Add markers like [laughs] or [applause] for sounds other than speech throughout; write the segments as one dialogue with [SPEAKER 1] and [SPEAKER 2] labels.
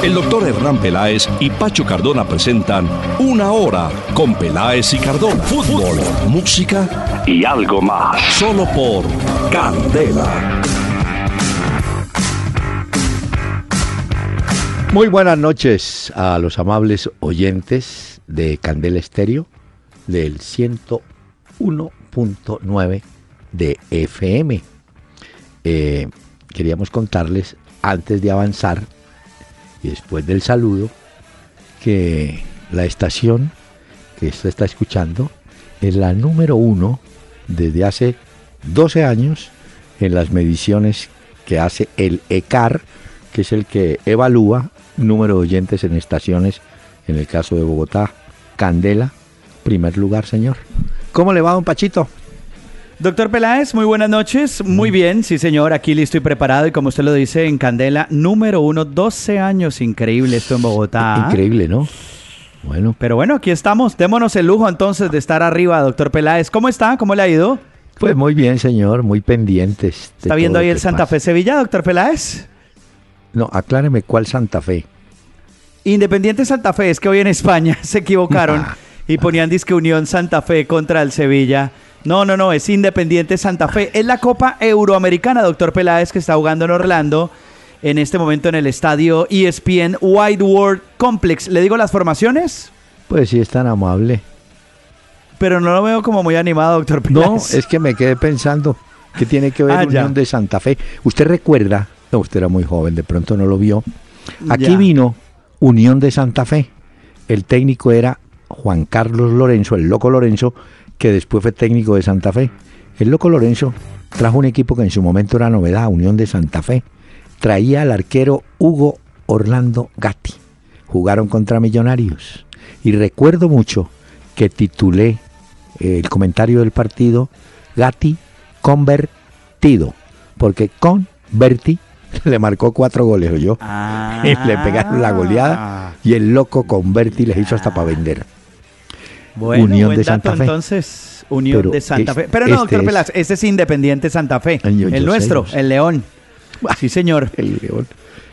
[SPEAKER 1] El doctor Hernán Peláez y Pacho Cardona presentan Una Hora con Peláez y Cardona. Fútbol, música y algo más. Solo por Candela.
[SPEAKER 2] Muy buenas noches a los amables oyentes de Candela Estéreo del 101.9 de FM. Eh, queríamos contarles antes de avanzar y después del saludo que la estación que usted está escuchando es la número uno desde hace 12 años en las mediciones que hace el ECAR, que es el que evalúa número de oyentes en estaciones, en el caso de Bogotá, Candela, primer lugar, señor. ¿Cómo le va, don Pachito?
[SPEAKER 3] Doctor Peláez, muy buenas noches. Muy bien, sí señor, aquí listo y preparado y como usted lo dice, en Candela, número uno, 12 años, increíble esto en Bogotá.
[SPEAKER 2] Increíble, ¿no? Bueno.
[SPEAKER 3] Pero bueno, aquí estamos, démonos el lujo entonces de estar arriba, doctor Peláez. ¿Cómo está? ¿Cómo le ha ido?
[SPEAKER 2] Pues muy bien, señor, muy pendientes.
[SPEAKER 3] ¿Está viendo ahí el Santa Fe Sevilla, doctor Peláez?
[SPEAKER 2] No, acláreme cuál Santa Fe.
[SPEAKER 3] Independiente Santa Fe, es que hoy en España [laughs] se equivocaron y ponían disque Unión Santa Fe contra el Sevilla. No, no, no, es Independiente Santa Fe. Es la Copa Euroamericana, doctor Peláez, que está jugando en Orlando en este momento en el estadio ESPN Wide World Complex. ¿Le digo las formaciones?
[SPEAKER 2] Pues sí, es tan amable.
[SPEAKER 3] Pero no lo veo como muy animado, doctor Peláez.
[SPEAKER 2] No, es que me quedé pensando que tiene que ver ah, Unión de Santa Fe. Usted recuerda, no, usted era muy joven, de pronto no lo vio. Aquí vino Unión de Santa Fe. El técnico era Juan Carlos Lorenzo, el loco Lorenzo, que después fue técnico de Santa Fe. El loco Lorenzo trajo un equipo que en su momento era novedad, Unión de Santa Fe. Traía al arquero Hugo Orlando Gatti. Jugaron contra Millonarios. Y recuerdo mucho que titulé eh, el comentario del partido Gatti convertido. Porque converti [laughs] le marcó cuatro goles, yo. Ah. [laughs] le pegaron la goleada y el loco converti les hizo hasta para vender.
[SPEAKER 3] Bueno, Unión de Santa Fe. Entonces, Unión de Santa Fe. Pero no, este doctor Pelas, ese es Independiente Santa Fe. el nuestro, el León. Sí, señor.
[SPEAKER 2] El León.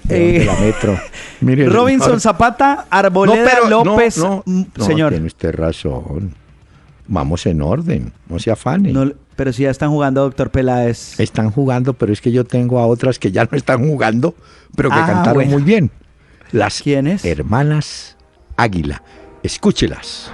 [SPEAKER 2] Eh, de la metro. [laughs]
[SPEAKER 3] Robinson Zapata, Arboleda López. No, señor.
[SPEAKER 2] Tiene usted razón. Vamos en orden, no se afane.
[SPEAKER 3] pero si ya están jugando, doctor Peláez.
[SPEAKER 2] Están jugando, pero es que yo tengo a otras que ya no están jugando, pero que ah, cantaron muy bien. Las ¿Quiénes? hermanas Águila. Escúchelas.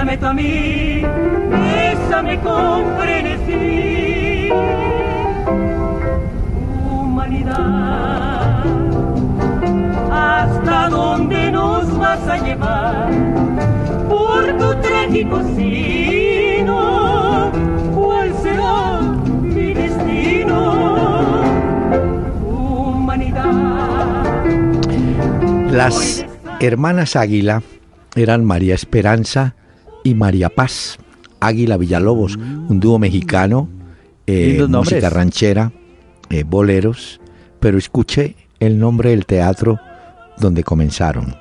[SPEAKER 4] Bésame tú a mí, bésame con frenesí. Humanidad, ¿hasta dónde nos vas a llevar? Por tu trágico sí ¿Cuál será mi destino? Humanidad.
[SPEAKER 2] Las hermanas Águila eran María Esperanza y María Paz. Águila Villalobos, un dúo mexicano, eh, música ranchera, eh, boleros, pero escuché el nombre del teatro donde comenzaron.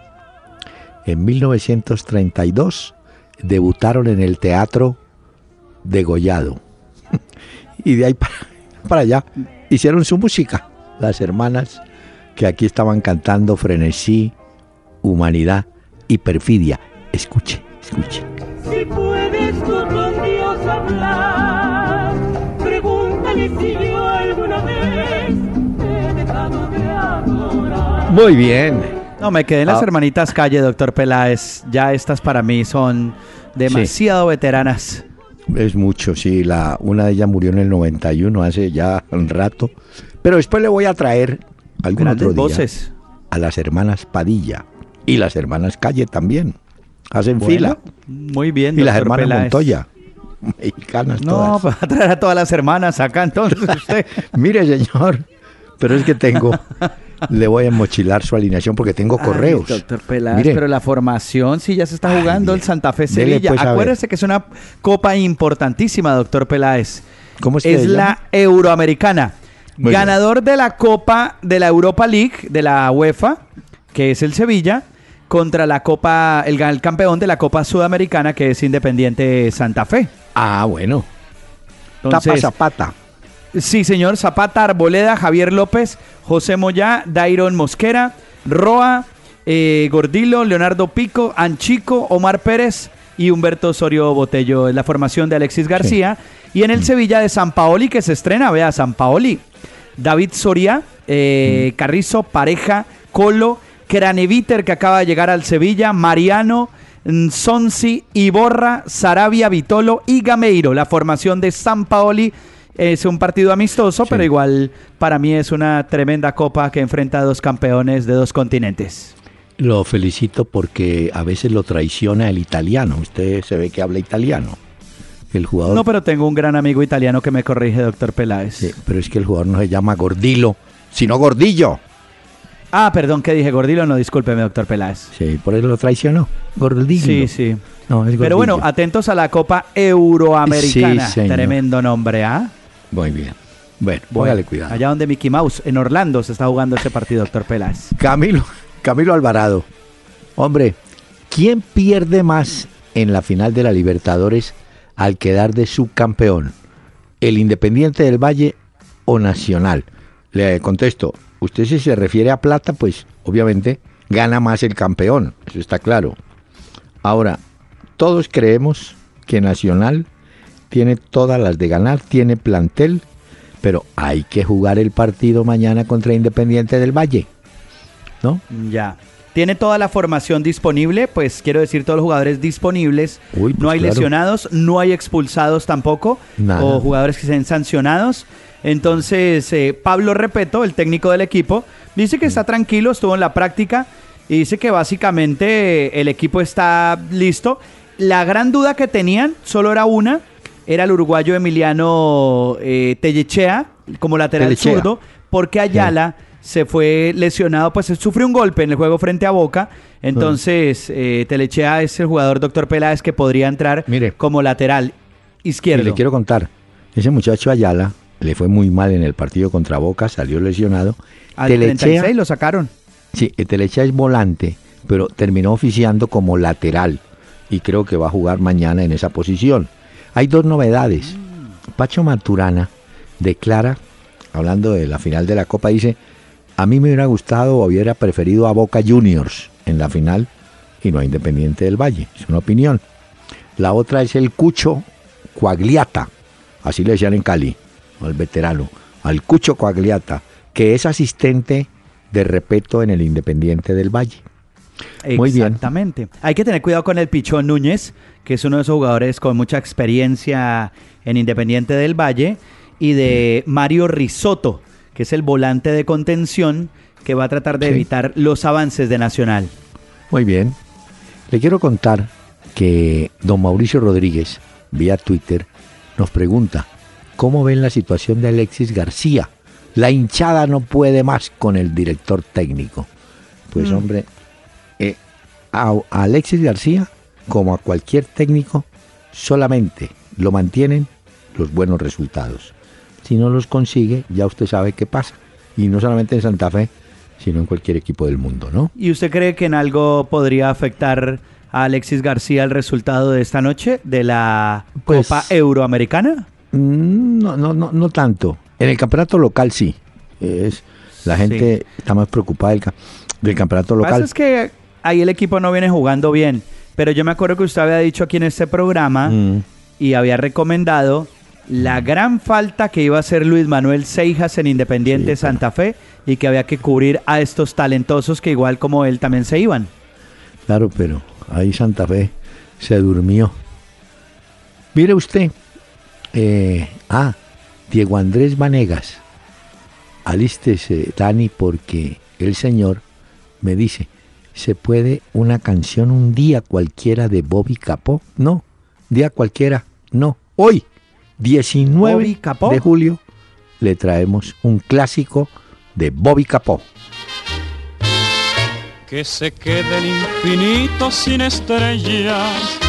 [SPEAKER 2] En 1932 debutaron en el Teatro degollado. [laughs] y de ahí para, allá hicieron su música, las hermanas que aquí estaban cantando frenesí, humanidad y perfidia. Escuche, escuche.
[SPEAKER 4] Si puedes tú con Dios hablar, pregúntale si yo alguna vez he dejado de adorar.
[SPEAKER 2] Muy bien,
[SPEAKER 3] No, me quedé en las ah. hermanitas calle, doctor Peláez. Ya estas para mí son demasiado veteranas.
[SPEAKER 2] Es mucho, sí. La, una de ellas murió en el 91, hace ya un rato. Pero después le voy a traer algún otro día voces. a las hermanas Padilla y las hermanas Calle también. Hacen fila.
[SPEAKER 3] Muy bien,
[SPEAKER 2] Y las hermanas Montoya. [laughs] Mexicanas
[SPEAKER 3] no,
[SPEAKER 2] todas.
[SPEAKER 3] a traer a todas las hermanas acá entonces [laughs] usted.
[SPEAKER 2] Mire, señor, pero es que tengo le voy a mochilar su alineación porque tengo correos.
[SPEAKER 3] doctor Peláez, pero la formación sí ya se está jugando el Santa Fe Sevilla. Pues, Acuérdese que es una copa importantísima, doctor Peláez. ¿Cómo es, es la Euroamericana. Ganador de la Copa de la Europa League, de la UEFA, que es el Sevilla, contra la Copa, el, el campeón de la Copa Sudamericana, que es Independiente Santa Fe.
[SPEAKER 2] Ah, bueno. Entonces, Tapa Zapata.
[SPEAKER 3] Sí, señor. Zapata, Arboleda, Javier López, José Moyá, Dairon Mosquera, Roa, eh, Gordilo, Leonardo Pico, Anchico, Omar Pérez y Humberto Osorio Botello. en la formación de Alexis García. Y en el mm. Sevilla de San Paoli, que se estrena, vea, San Paoli. David Soria, eh, mm. Carrizo, Pareja, Colo, Craneviter, que acaba de llegar al Sevilla, Mariano, Sonsi, Iborra, Sarabia, Vitolo y Gameiro. La formación de San Paoli es un partido amistoso, pero igual para mí es una tremenda copa que enfrenta a dos campeones de dos continentes.
[SPEAKER 2] Lo felicito porque a veces lo traiciona el italiano. Usted se ve que habla italiano. El jugador.
[SPEAKER 3] No, pero tengo un gran amigo italiano que me corrige, doctor Peláez. Sí,
[SPEAKER 2] pero es que el jugador no se llama Gordilo, sino Gordillo.
[SPEAKER 3] Ah, perdón, que dije Gordilo, no, discúlpeme, doctor Peláez.
[SPEAKER 2] Sí, por eso lo traicionó. Gordillo.
[SPEAKER 3] Sí, sí. Pero bueno, atentos a la Copa Euroamericana. Sí, Tremendo nombre, ¿ah?
[SPEAKER 2] Muy bien. Bueno, póngale cuidado.
[SPEAKER 3] Allá donde Mickey Mouse, en Orlando, se está jugando ese partido, doctor Peláez.
[SPEAKER 2] Camilo, Camilo Alvarado. Hombre, ¿quién pierde más en la final de la Libertadores al quedar de subcampeón? ¿El Independiente del Valle o Nacional? Le contesto, usted si se refiere a plata, pues obviamente gana más el campeón, eso está claro. Ahora, todos creemos que Nacional tiene todas las de ganar, tiene plantel, pero hay que jugar el partido mañana contra Independiente del Valle. ¿No?
[SPEAKER 3] Ya. Tiene toda la formación disponible, pues quiero decir todos los jugadores disponibles. Pues no hay lesionados, no hay expulsados tampoco, o jugadores que sean sancionados. Entonces, eh, Pablo Repeto, el técnico del equipo, dice que está tranquilo, estuvo en la práctica y dice que básicamente el equipo está listo. La gran duda que tenían solo era una, era el uruguayo Emiliano eh, Tellechea como lateral zurdo, porque Ayala se fue lesionado, pues sufrió un golpe en el juego frente a Boca. Entonces, eh, Telechea es el jugador doctor Peláez que podría entrar como lateral izquierdo.
[SPEAKER 2] le quiero contar, ese muchacho Ayala le fue muy mal en el partido contra Boca, salió lesionado.
[SPEAKER 3] Al Telechea, 36 lo sacaron.
[SPEAKER 2] Sí, Telechea es volante, pero terminó oficiando como lateral y creo que va a jugar mañana en esa posición. Hay dos novedades. Pacho Maturana declara, hablando de la final de la Copa, dice, a mí me hubiera gustado o hubiera preferido a Boca Juniors en la final y no a Independiente del Valle. Es una opinión. La otra es el Cucho Coagliata, así le decían en Cali, al veterano, al Cucho Coagliata, que es asistente de repeto en el Independiente del Valle.
[SPEAKER 3] Muy Exactamente. Hay que tener cuidado con el Pichón Núñez, que es uno de esos jugadores con mucha experiencia en Independiente del Valle, y de Mario Risotto, que es el volante de contención que va a tratar de evitar los avances de Nacional.
[SPEAKER 2] Muy bien. Le quiero contar que don Mauricio Rodríguez, vía Twitter, nos pregunta, ¿cómo ven la situación de Alexis García? La hinchada no puede más con el director técnico. Pues mm. hombre, eh, a, Alexis García, como a cualquier técnico, solamente lo mantienen los buenos resultados. Si no los consigue, ya usted sabe qué pasa. Y no solamente en Santa Fe, sino en cualquier equipo del mundo, ¿no?
[SPEAKER 3] ¿Y usted cree que en algo podría afectar a Alexis García el resultado de esta noche de la pues Copa Euroamericana?
[SPEAKER 2] Mm, no, no, no, no tanto. En el campeonato local sí. Es, la gente está más preocupada del, del campeonato local.
[SPEAKER 3] es que ahí el equipo no viene jugando bien. Pero yo me acuerdo que usted había dicho aquí en este programa mm. y había recomendado la gran falta que iba a hacer Luis Manuel Seijas en Independiente Santa Fe y que había que cubrir a estos talentosos que igual como él también se iban.
[SPEAKER 2] Claro, pero ahí Santa Fe se durmió. Mire usted, eh, ah, Diego Andrés Vanegas, alístese, Dani, porque el señor me dice, ¿se puede una canción un día cualquiera de Bobby Capó? No, día cualquiera, no. Hoy, 19 de julio, le traemos un clásico de Bobby Capó.
[SPEAKER 5] Que se quede el infinito sin estrellas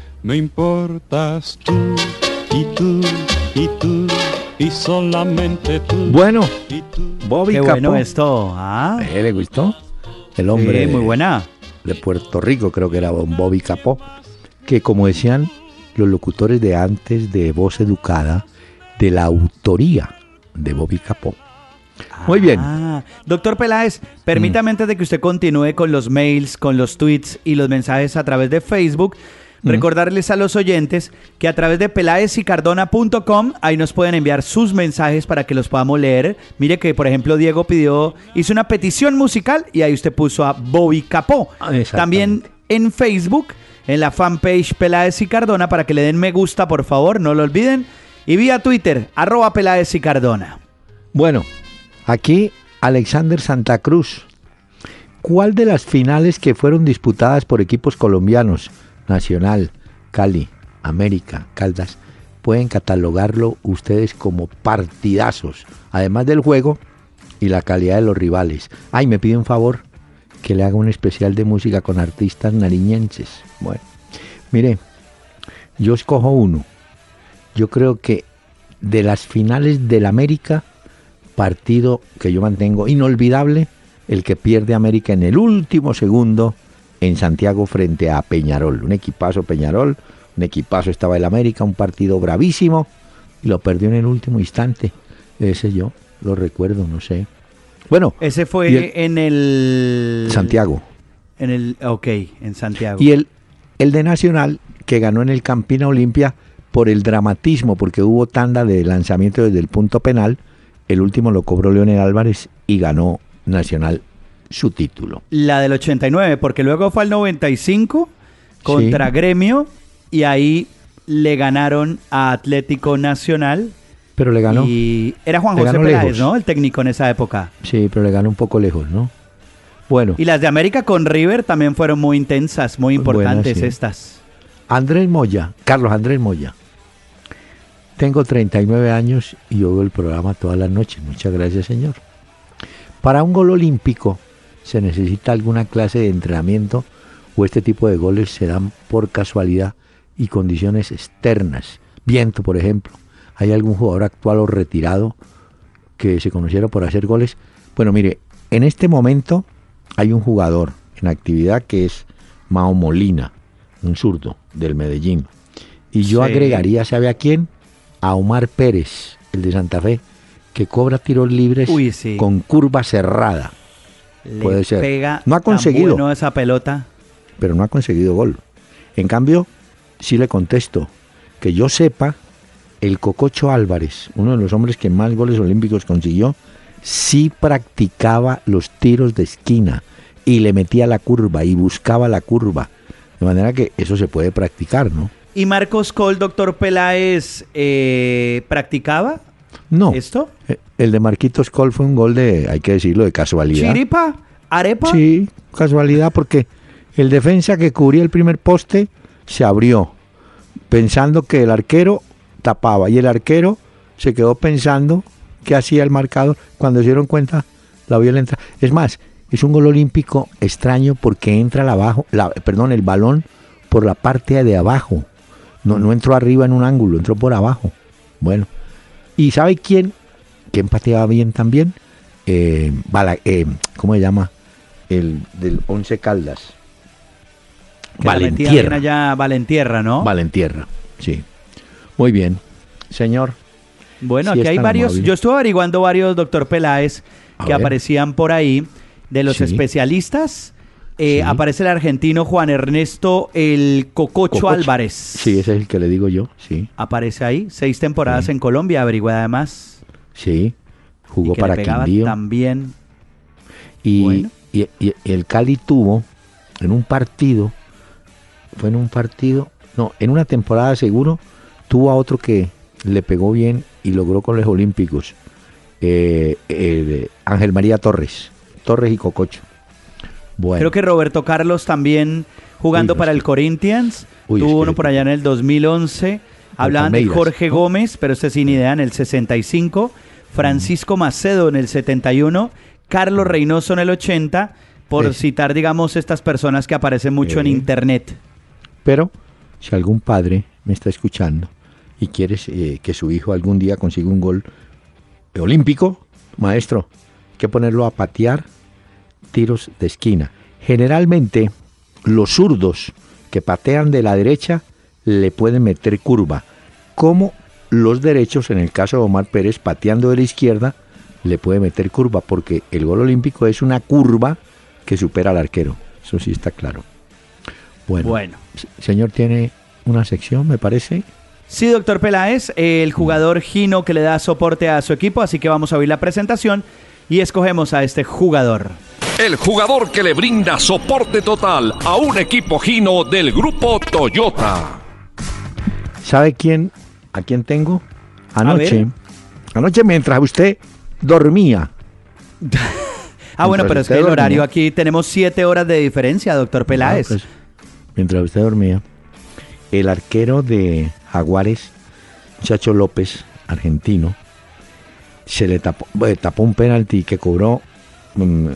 [SPEAKER 5] me importas tú y tú y tú y solamente tú.
[SPEAKER 2] Bueno, Bobby
[SPEAKER 3] Qué bueno esto. ¿Ah?
[SPEAKER 2] ¿Eh, ¿Le gustó? El hombre
[SPEAKER 3] muy buena.
[SPEAKER 2] de Puerto Rico, creo que era Bobby Capó, que como decían los locutores de antes de Voz Educada, de la autoría de Bobby Capó. Muy bien.
[SPEAKER 3] Ah, doctor Peláez, permítame mm. antes de que usted continúe con los mails, con los tweets y los mensajes a través de Facebook, Recordarles a los oyentes que a través de pelaesicardona.com ahí nos pueden enviar sus mensajes para que los podamos leer. Mire que, por ejemplo, Diego pidió, hizo una petición musical y ahí usted puso a Bobby Capó. Ah, También en Facebook, en la fanpage Peláez y Cardona, para que le den me gusta, por favor, no lo olviden. Y vía Twitter, arroba Peláez y Cardona.
[SPEAKER 2] Bueno, aquí Alexander Santa Cruz. ¿Cuál de las finales que fueron disputadas por equipos colombianos Nacional, Cali, América, Caldas, pueden catalogarlo ustedes como partidazos, además del juego y la calidad de los rivales. Ay, me pide un favor, que le haga un especial de música con artistas nariñenses. Bueno, mire, yo escojo uno. Yo creo que de las finales del América, partido que yo mantengo inolvidable, el que pierde América en el último segundo en Santiago frente a Peñarol. Un equipazo Peñarol, un equipazo estaba el América, un partido bravísimo y lo perdió en el último instante. Ese yo lo recuerdo, no sé. Bueno,
[SPEAKER 3] ese fue en el
[SPEAKER 2] Santiago.
[SPEAKER 3] En el ok, en Santiago.
[SPEAKER 2] Y el el de Nacional que ganó en el Campina Olimpia por el dramatismo, porque hubo tanda de lanzamiento desde el punto penal. El último lo cobró Leonel Álvarez y ganó Nacional su título.
[SPEAKER 3] La del 89, porque luego fue al 95 contra Gremio y ahí le ganaron a Atlético Nacional.
[SPEAKER 2] Pero le ganó.
[SPEAKER 3] Y era Juan José Peláez, ¿no? El técnico en esa época.
[SPEAKER 2] Sí, pero le ganó un poco lejos, ¿no?
[SPEAKER 3] Bueno. Y las de América con River también fueron muy intensas, muy importantes estas.
[SPEAKER 2] Andrés Moya, Carlos Andrés Moya. Tengo 39 años y yo veo el programa todas las noches. Muchas gracias, señor. Para un gol olímpico se necesita alguna clase de entrenamiento o este tipo de goles se dan por casualidad y condiciones externas. Viento, por ejemplo. ¿Hay algún jugador actual o retirado que se conociera por hacer goles? Bueno, mire, en este momento hay un jugador en actividad que es Mao Molina, un zurdo del Medellín. Y yo agregaría, ¿sabe a quién? A Omar Pérez, el de Santa Fe, que cobra tiros libres con curva cerrada. Puede ser.
[SPEAKER 3] Pega no ha conseguido. esa pelota.
[SPEAKER 2] Pero no ha conseguido gol. En cambio, sí le contesto que yo sepa, el Cococho Álvarez, uno de los hombres que más goles olímpicos consiguió, sí practicaba los tiros de esquina y le metía la curva y buscaba la curva. De manera que eso se puede practicar, ¿no?
[SPEAKER 3] ¿Y Marcos Col, doctor Peláez, eh, practicaba
[SPEAKER 2] no.
[SPEAKER 3] ¿Esto?
[SPEAKER 2] Eh, el de Marquitos Col fue un gol de, hay que decirlo, de casualidad.
[SPEAKER 3] ¿Chiripa? ¿Arepa?
[SPEAKER 2] Sí, casualidad, porque el defensa que cubría el primer poste se abrió, pensando que el arquero tapaba, y el arquero se quedó pensando qué hacía el marcador. Cuando se dieron cuenta, la vio la Es más, es un gol olímpico extraño porque entra la abajo, la, perdón, el balón por la parte de abajo. No, no entró arriba en un ángulo, entró por abajo. Bueno, ¿Y sabe quién? ¿Quién pateaba bien también? Eh, eh, ¿Cómo se llama? el del Once Caldas.
[SPEAKER 3] Valentierra. ya Valentierra, ¿no?
[SPEAKER 2] Valentierra, sí. Muy bien. Señor.
[SPEAKER 3] Bueno, aquí hay varios. Yo estuve averiguando varios, doctor Peláez, que aparecían por ahí de los especialistas. Eh, aparece el argentino Juan Ernesto el Cococho, Álvarez.
[SPEAKER 2] Sí, ese es el que le digo yo, sí.
[SPEAKER 3] Aparece ahí, seis temporadas en Colombia, averigué además.
[SPEAKER 2] Sí, jugó para Quindío.
[SPEAKER 3] También.
[SPEAKER 2] Y, y, el Cali tuvo en un partido, fue en un partido, no, en una temporada seguro, tuvo a otro que le pegó bien y logró con los Olímpicos. Eh, Ángel María Torres, Torres y Cococho.
[SPEAKER 3] Creo que Roberto Carlos también jugando para el Corinthians. tuvo uno por allá en el 2011. Hablaban de Jorge Gómez, pero este sin idea, en el 65. Francisco Macedo en el 71. Carlos Reynoso en el 80. Por citar, digamos, estas personas que aparecen mucho en internet.
[SPEAKER 2] Pero, si algún padre me está escuchando y quiere eh, que su hijo algún día consiga un gol olímpico, maestro, hay que ponerlo a patear tiros de esquina. Generalmente los zurdos que patean de la derecha le pueden meter curva, como los derechos, en el caso de Omar Pérez, pateando de la izquierda, le puede meter curva, porque el gol olímpico es una curva que supera al arquero. Eso sí está claro. Bueno, bueno. señor tiene una sección, me parece.
[SPEAKER 3] Sí, doctor Peláez, el jugador Gino que le da soporte a su equipo, así que vamos a oír la presentación y escogemos a este jugador
[SPEAKER 1] el jugador que le brinda soporte total a un equipo Gino del grupo Toyota.
[SPEAKER 2] ¿Sabe quién? ¿A quién tengo? Anoche. Anoche mientras usted dormía. [laughs]
[SPEAKER 3] ah, bueno, pero es que el horario aquí tenemos siete horas de diferencia, doctor Peláez. Pues,
[SPEAKER 2] mientras usted dormía, el arquero de Jaguares, Chacho López, argentino, se le tapó, eh, tapó un penalti que cobró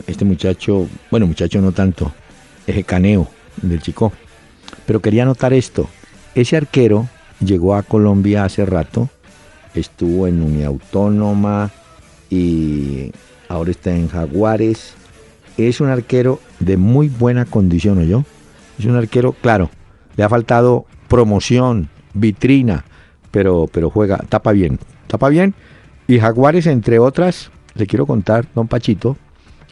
[SPEAKER 2] este muchacho, bueno, muchacho no tanto, es caneo del chico. Pero quería notar esto. Ese arquero llegó a Colombia hace rato, estuvo en Unia Autónoma y ahora está en Jaguares. Es un arquero de muy buena condición, ¿o yo? Es un arquero, claro, le ha faltado promoción, vitrina, pero, pero juega, tapa bien, tapa bien. Y Jaguares, entre otras, le quiero contar, don Pachito,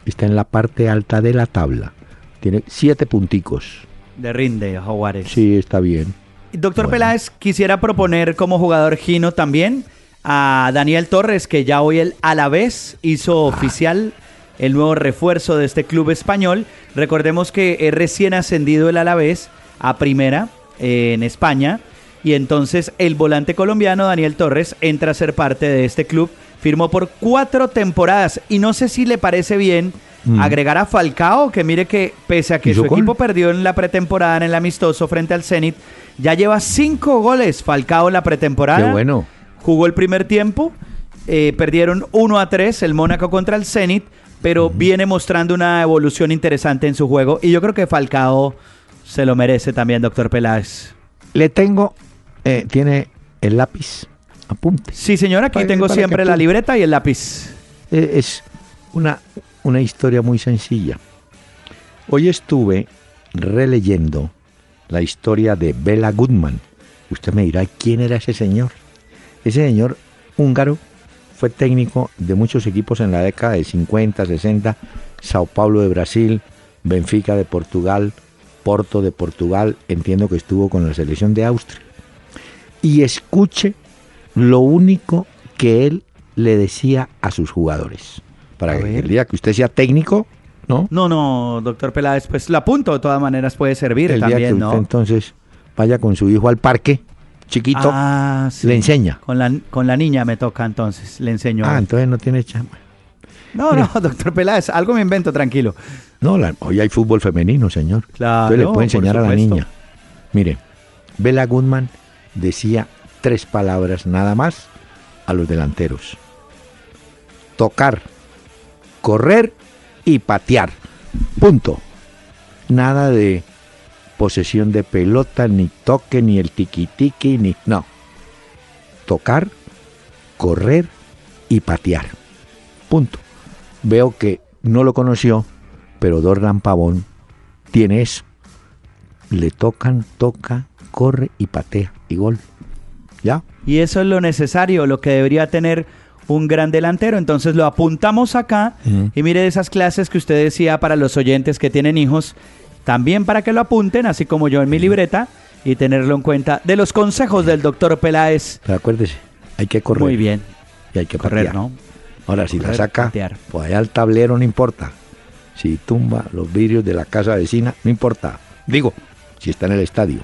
[SPEAKER 2] está en la parte alta de la tabla. Tiene siete punticos.
[SPEAKER 3] De rinde, Jaguares.
[SPEAKER 2] Sí, está bien.
[SPEAKER 3] Doctor Peláez, quisiera proponer como jugador Gino también a Daniel Torres, que ya hoy el Alavés hizo ah. oficial el nuevo refuerzo de este club español. Recordemos que es recién ascendido el Alavés a primera eh, en España. Y entonces el volante colombiano Daniel Torres entra a ser parte de este club firmó por cuatro temporadas y no sé si le parece bien mm. agregar a Falcao, que mire que pese a que su equipo perdió en la pretemporada en el amistoso frente al Zenit, ya lleva cinco goles Falcao en la pretemporada.
[SPEAKER 2] Qué bueno.
[SPEAKER 3] Jugó el primer tiempo, eh, perdieron 1 a 3 el Mónaco contra el Zenit, pero viene mostrando una evolución interesante en su juego y yo creo que Falcao se lo merece también, doctor Peláez.
[SPEAKER 2] Le tengo, eh, tiene el lápiz apunte.
[SPEAKER 3] Sí, señora, aquí tengo siempre la libreta y el lápiz.
[SPEAKER 2] Eh, es una, una historia muy sencilla. Hoy estuve releyendo la historia de Bela Goodman. Usted me dirá, ¿quién era ese señor? Ese señor húngaro fue técnico de muchos equipos en la década de 50, 60, Sao Paulo de Brasil, Benfica de Portugal, Porto de Portugal, entiendo que estuvo con la selección de Austria. Y escuche lo único que él le decía a sus jugadores. Para que el día que usted sea técnico, ¿no?
[SPEAKER 3] No, no, doctor Peláez, pues la apunto de todas maneras puede servir el también, día que usted
[SPEAKER 2] entonces vaya con su hijo al parque, chiquito, ah, le enseña.
[SPEAKER 3] Con la, con la niña me toca entonces, le enseño.
[SPEAKER 2] Ah, entonces no tiene chamba.
[SPEAKER 3] No, no, [laughs] doctor Peláez, algo me invento, tranquilo.
[SPEAKER 2] No, hoy hay fútbol femenino, señor. Claro. Entonces le puede enseñar a la niña. Mire, Bela Goodman decía tres palabras nada más a los delanteros. Tocar, correr y patear. Punto. Nada de posesión de pelota, ni toque, ni el tiki-tiki, ni... No. Tocar, correr y patear. Punto. Veo que no lo conoció pero Dorlan Pavón tiene eso. Le tocan, toca, corre y patea y gol. ¿Ya?
[SPEAKER 3] Y eso es lo necesario, lo que debería tener un gran delantero. Entonces lo apuntamos acá y mire esas clases que usted decía para los oyentes que tienen hijos, también para que lo apunten, así como yo en mi libreta, y tenerlo en cuenta de los consejos del doctor Peláez.
[SPEAKER 2] Pero acuérdese, hay que correr.
[SPEAKER 3] Muy bien.
[SPEAKER 2] Y hay que correr, ¿no? Ahora, si la saca, pues allá al tablero no importa. Si tumba los vidrios de la casa vecina, no importa. Digo, si está en el estadio.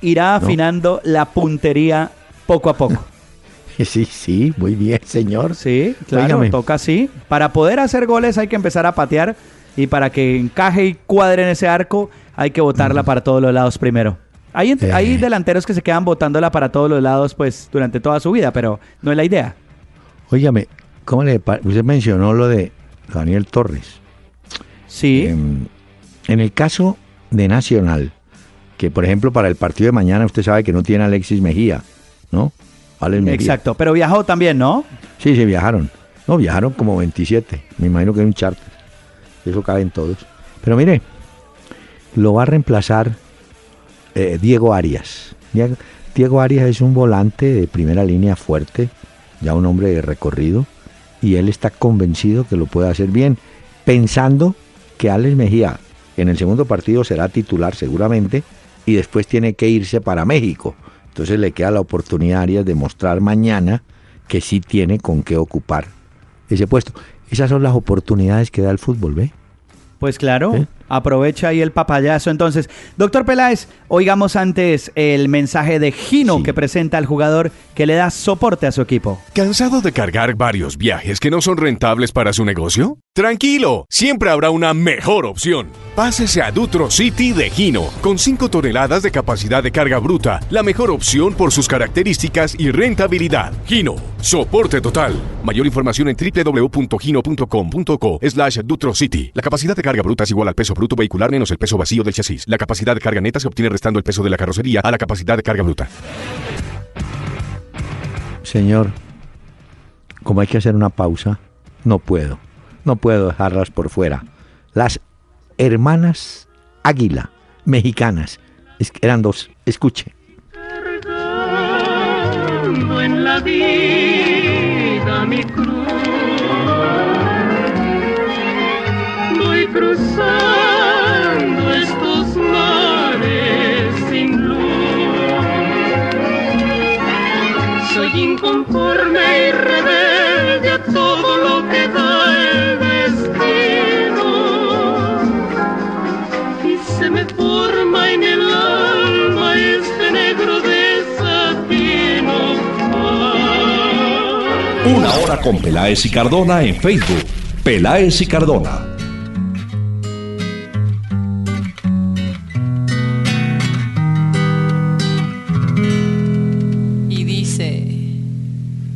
[SPEAKER 3] Irá afinando la puntería poco a poco. [laughs]
[SPEAKER 2] Sí, sí, muy bien, señor.
[SPEAKER 3] Sí, claro, toca así. Para poder hacer goles hay que empezar a patear y para que encaje y cuadre en ese arco hay que botarla mm. para todos los lados primero. Hay, hay delanteros que se quedan botándola para todos los lados pues durante toda su vida, pero no es la idea.
[SPEAKER 2] Óigame, ¿cómo le usted mencionó lo de Daniel Torres?
[SPEAKER 3] Sí.
[SPEAKER 2] Em, en el caso de Nacional, que por ejemplo para el partido de mañana usted sabe que no tiene Alexis Mejía, ¿no?
[SPEAKER 3] Exacto, pero viajó también, ¿no?
[SPEAKER 2] Sí, sí, viajaron. No, viajaron como 27. Me imagino que es un charter. Eso cabe en todos. Pero mire, lo va a reemplazar eh, Diego Arias. Diego Arias es un volante de primera línea fuerte, ya un hombre de recorrido, y él está convencido que lo puede hacer bien, pensando que Alex Mejía en el segundo partido será titular seguramente y después tiene que irse para México. Entonces le queda la oportunidad de mostrar mañana que sí tiene con qué ocupar ese puesto. Esas son las oportunidades que da el fútbol, ¿ve?
[SPEAKER 3] Pues claro, aprovecha ahí el papayazo. Entonces, doctor Peláez, oigamos antes el mensaje de Gino que presenta al jugador que le da soporte a su equipo.
[SPEAKER 6] ¿Cansado de cargar varios viajes que no son rentables para su negocio? Tranquilo, siempre habrá una mejor opción. Pásese a Dutro City de Gino, con 5 toneladas de capacidad de carga bruta, la mejor opción por sus características y rentabilidad. Gino, soporte total. Mayor información en www.gino.com.co slash Dutro City. La capacidad de carga bruta es igual al peso bruto vehicular menos el peso vacío del chasis. La capacidad de carga neta se obtiene restando el peso de la carrocería a la capacidad de carga bruta.
[SPEAKER 2] Señor, como hay que hacer una pausa, no puedo no puedo dejarlas por fuera. Las hermanas Águila, mexicanas, eran dos, escuche.
[SPEAKER 4] en la vida mi cruz, voy cruzando estos mares sin luz. Soy inconforme y rebelde a todo lo que da en el alma este negro desatino.
[SPEAKER 6] Una hora con Peláez y Cardona en Facebook. Peláez y Cardona.
[SPEAKER 7] Y dice,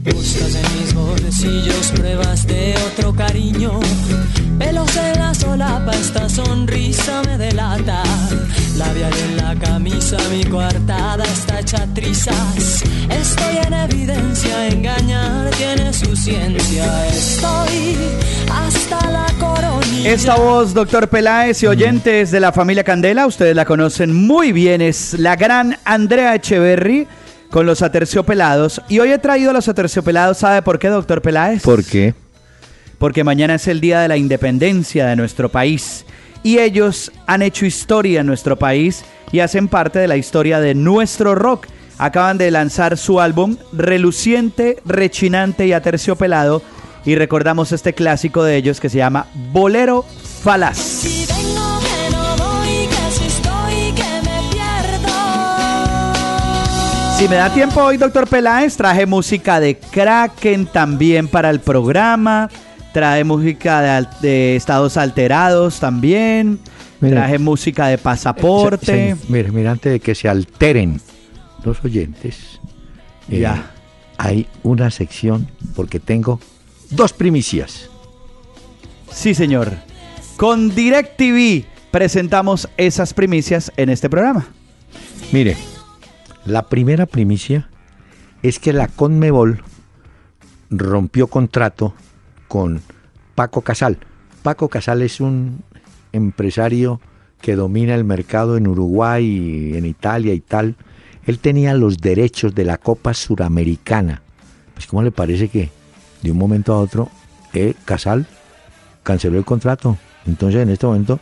[SPEAKER 7] buscas mi coartada está hecha trizas. Estoy en evidencia, engañar tiene su ciencia. Estoy hasta la coronilla.
[SPEAKER 3] Esta voz, doctor Peláez y oyentes de la familia Candela, ustedes la conocen muy bien, es la gran Andrea Echeverry con los aterciopelados. Y hoy he traído a los aterciopelados, ¿sabe por qué, doctor Peláez?
[SPEAKER 2] ¿Por qué?
[SPEAKER 3] porque mañana es el día de la independencia de nuestro país y ellos han hecho historia en nuestro país y hacen parte de la historia de nuestro rock. Acaban de lanzar su álbum reluciente, rechinante y aterciopelado y recordamos este clásico de ellos que se llama Bolero Falaz. Si me da tiempo hoy, doctor Peláez, traje música de Kraken también para el programa trae música de, estados alterados también, traje música de pasaporte.
[SPEAKER 2] mire, mire, antes de que se alteren los oyentes, eh, ya. hay una sección porque tengo dos primicias.
[SPEAKER 3] Sí, señor. Con DirecTV presentamos esas primicias en este programa.
[SPEAKER 2] Mire, la primera primicia es que la Conmebol rompió contrato con Paco Casal. Paco Casal es un empresario que domina el mercado en Uruguay y en Italia y tal, él tenía los derechos de la Copa Suramericana. Pues ¿cómo le parece que de un momento a otro eh, Casal canceló el contrato? Entonces en este momento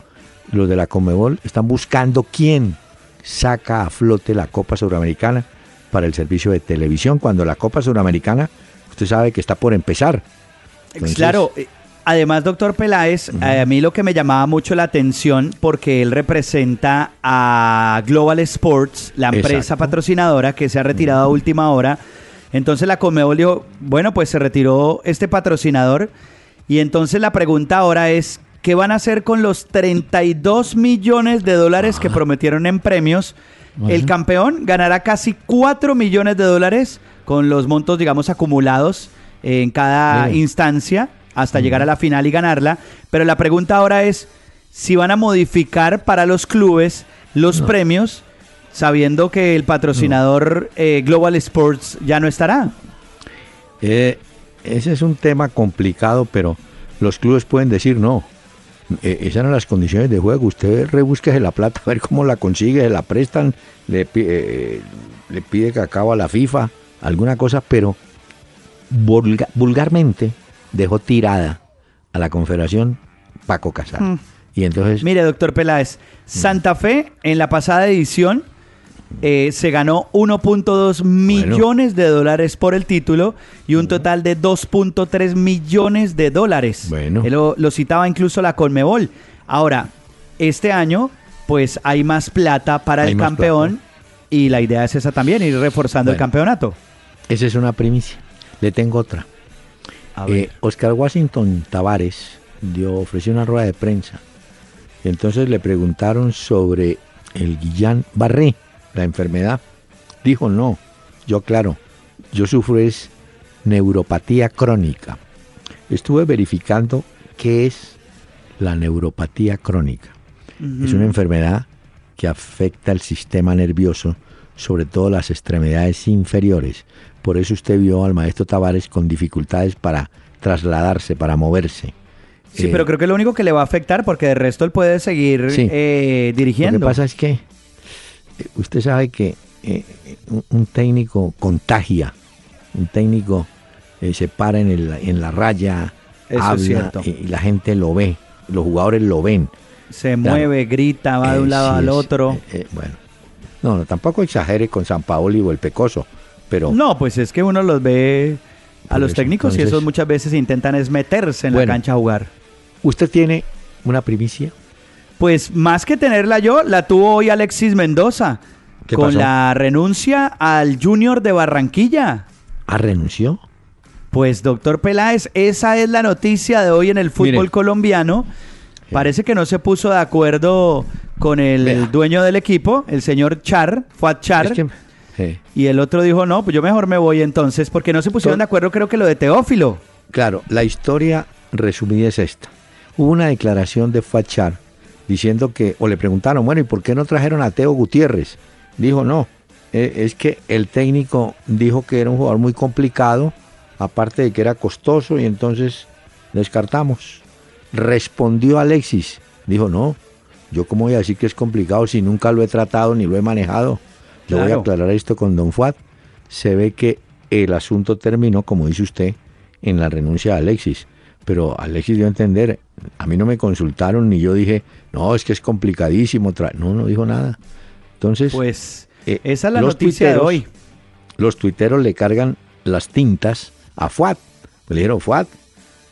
[SPEAKER 2] los de la Comebol están buscando quién saca a flote la Copa Suramericana para el servicio de televisión, cuando la Copa Suramericana, usted sabe que está por empezar.
[SPEAKER 3] claro, eh, además, doctor Peláez, a mí lo que me llamaba mucho la atención, porque él representa a Global Sports, la empresa patrocinadora que se ha retirado a última hora. Entonces la Comebol dijo, bueno, pues se retiró este patrocinador. Y entonces la pregunta ahora es, ¿qué van a hacer con los 32 millones de dólares que ah. prometieron en premios? El campeón ganará casi 4 millones de dólares con los montos, digamos, acumulados en cada instancia hasta llegar a la final y ganarla. Pero la pregunta ahora es si van a modificar para los clubes los premios sabiendo que el patrocinador eh, Global Sports ya no estará.
[SPEAKER 2] Eh, ese es un tema complicado, pero los clubes pueden decir no. Eh, esas eran las condiciones de juego. Usted rebusque la plata, [laughs] a ver cómo la consigue, se la prestan, le, eh, le pide que acaba la FIFA, alguna cosa, pero vulgarmente dejó tirada a la Confederación Paco Casal. Mm. Y entonces.
[SPEAKER 3] Mire, doctor Peláez, Santa Fe en la pasada edición eh, se ganó 1.2 millones de dólares por el título y un total de 2.3 millones de dólares. Bueno. lo, citaba incluso la Colmebol. Ahora, este año, pues hay más plata para el campeón y la idea es esa también, ir reforzando el campeonato.
[SPEAKER 2] Esa es una primicia. Le tengo otra. Eh, Oscar Washington Tavares dio, ofreció una rueda de prensa. Entonces le preguntaron sobre el Guillán Barré la enfermedad. Dijo, no, yo claro, yo sufro es neuropatía crónica. Estuve verificando qué es la neuropatía crónica. Es una enfermedad que afecta el sistema nervioso, sobre todo las extremidades inferiores. Por eso usted vio al maestro Tavares con dificultades para trasladarse, para moverse.
[SPEAKER 3] Sí, pero creo que es lo único que le va a afectar porque de resto él puede seguir eh, dirigiendo.
[SPEAKER 2] Lo que pasa es que usted sabe que eh, un, técnico contagia, un técnico eh, se para en, la raya, habla y, la gente lo ve, los jugadores lo ven.
[SPEAKER 3] Se mueve, grita, va de un lado al otro.
[SPEAKER 2] Eh, bueno, no, tampoco exagere con San Paoli o el Pecoso, pero...
[SPEAKER 3] No, pues es que uno los ve a los técnicos y esos muchas veces intentan es meterse en la cancha a jugar.
[SPEAKER 2] ¿Usted tiene una primicia?
[SPEAKER 3] Pues más que tenerla yo, la tuvo hoy Alexis Mendoza con la renuncia al Junior de Barranquilla.
[SPEAKER 2] ¿Ah, renunció?
[SPEAKER 3] Pues doctor Peláez, esa es la noticia de hoy en el fútbol colombiano. Parece que no se puso de acuerdo con el dueño del equipo, el señor Char, Fuad Char. Y el otro dijo, no, pues yo mejor me voy entonces, porque no se pusieron de acuerdo, creo que lo de Teófilo.
[SPEAKER 2] Claro, la historia resumida es esta. Hubo una declaración de Fuad Char diciendo que, o le preguntaron, bueno, ¿y por qué no trajeron a Teo Gutiérrez? Dijo, no, eh, es que el técnico dijo que era un jugador muy complicado, aparte de que era costoso, y entonces descartamos. Respondió Alexis, dijo, no, yo cómo voy a decir que es complicado si nunca lo he tratado ni lo he manejado. Yo voy a aclarar esto con Don Fuad. Se ve que el asunto terminó, como dice usted, en la renuncia de Alexis pero Alexis dio a entender, a mí no me consultaron ni yo dije, no, es que es complicadísimo. No, no dijo nada. Entonces,
[SPEAKER 3] pues eh, esa es la noticia de hoy.
[SPEAKER 2] Los tuiteros le cargan las tintas a Fuad. Le dijeron, Fuad,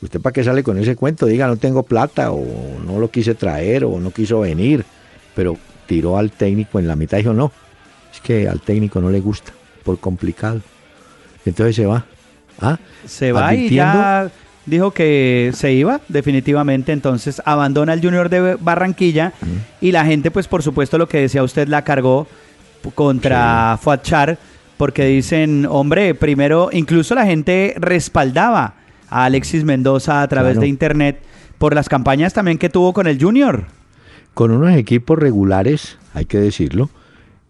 [SPEAKER 2] ¿usted para qué sale con ese cuento? Diga, no tengo plata o no lo quise traer o no quiso venir. Pero tiró al técnico en la mitad y dijo, no, que al técnico no le gusta, por complicado. Entonces se va. ¿Ah?
[SPEAKER 3] Se va y ya dijo que se iba definitivamente, entonces abandona el Junior de Barranquilla y la gente pues por supuesto lo que decía usted la cargó contra Fuachar porque dicen, hombre, primero incluso la gente respaldaba a Alexis Mendoza a través de internet por las campañas también que tuvo con el Junior.
[SPEAKER 2] Con unos equipos regulares, hay que decirlo.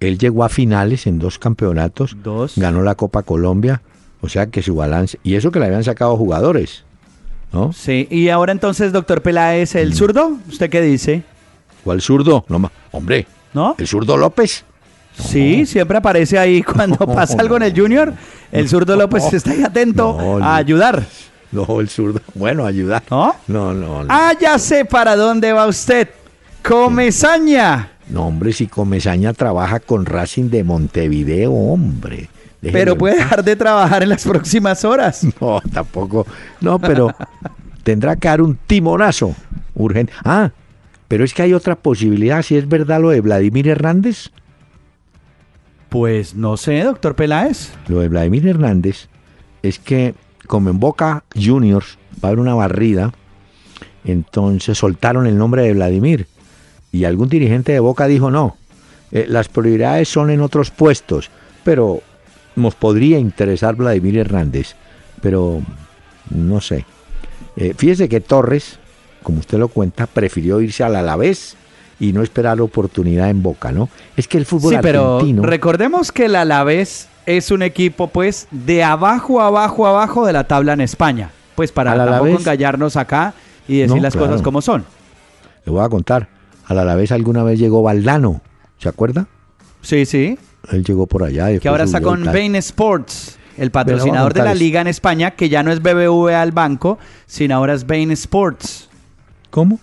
[SPEAKER 2] Él llegó a finales en dos campeonatos, dos. ganó la Copa Colombia, o sea que su balance, y eso que le habían sacado jugadores.
[SPEAKER 3] Sí, y ahora entonces, doctor Peláez, ¿el mm. zurdo? ¿Usted qué dice?
[SPEAKER 2] ¿Cuál zurdo? No, hombre, ¿no? ¿El zurdo López?
[SPEAKER 3] Sí, siempre aparece ahí cuando [laughs] pasa algo en el Junior. El zurdo López está ahí atento a ayudar.
[SPEAKER 2] No, el zurdo. Bueno, ayudar.
[SPEAKER 3] ¿No? No, no. Ah, ya sé para dónde va usted. Comezaña.
[SPEAKER 2] No, hombre, si Comezaña trabaja con Racing de Montevideo, hombre.
[SPEAKER 3] pero puede dejar de trabajar en las próximas horas. [laughs]
[SPEAKER 2] No, tampoco. No, pero tendrá que dar un timonazo urgente. Ah, pero es que hay otra posibilidad, si es verdad lo de Vladimir Hernández.
[SPEAKER 3] Pues no sé, doctor Peláez.
[SPEAKER 2] Lo de Vladimir Hernández es que como en Boca Juniors va a haber una barrida, entonces soltaron el nombre de Vladimir. Y algún dirigente de Boca dijo, no, eh, las prioridades son en otros puestos, pero nos podría interesar Vladimir Hernández. Pero no sé. Eh, fíjese que Torres, como usted lo cuenta, prefirió irse al Alavés y no esperar oportunidad en Boca, ¿no? Es que el fútbol sí, pero
[SPEAKER 3] recordemos que el Alavés es un equipo, pues, de abajo, abajo, abajo de la tabla en España. Pues para tampoco engallarnos acá y decir las cosas como son.
[SPEAKER 2] Le voy a contar. Al Alavés alguna vez llegó Valdano, ¿se acuerda?
[SPEAKER 3] Sí, sí.
[SPEAKER 2] Él llegó por allá.
[SPEAKER 3] Que ahora está con Bain Sports el patrocinador de la liga en España, que ya no es BBVA al banco, sino ahora es Bain Sports.
[SPEAKER 2] ¿Cómo?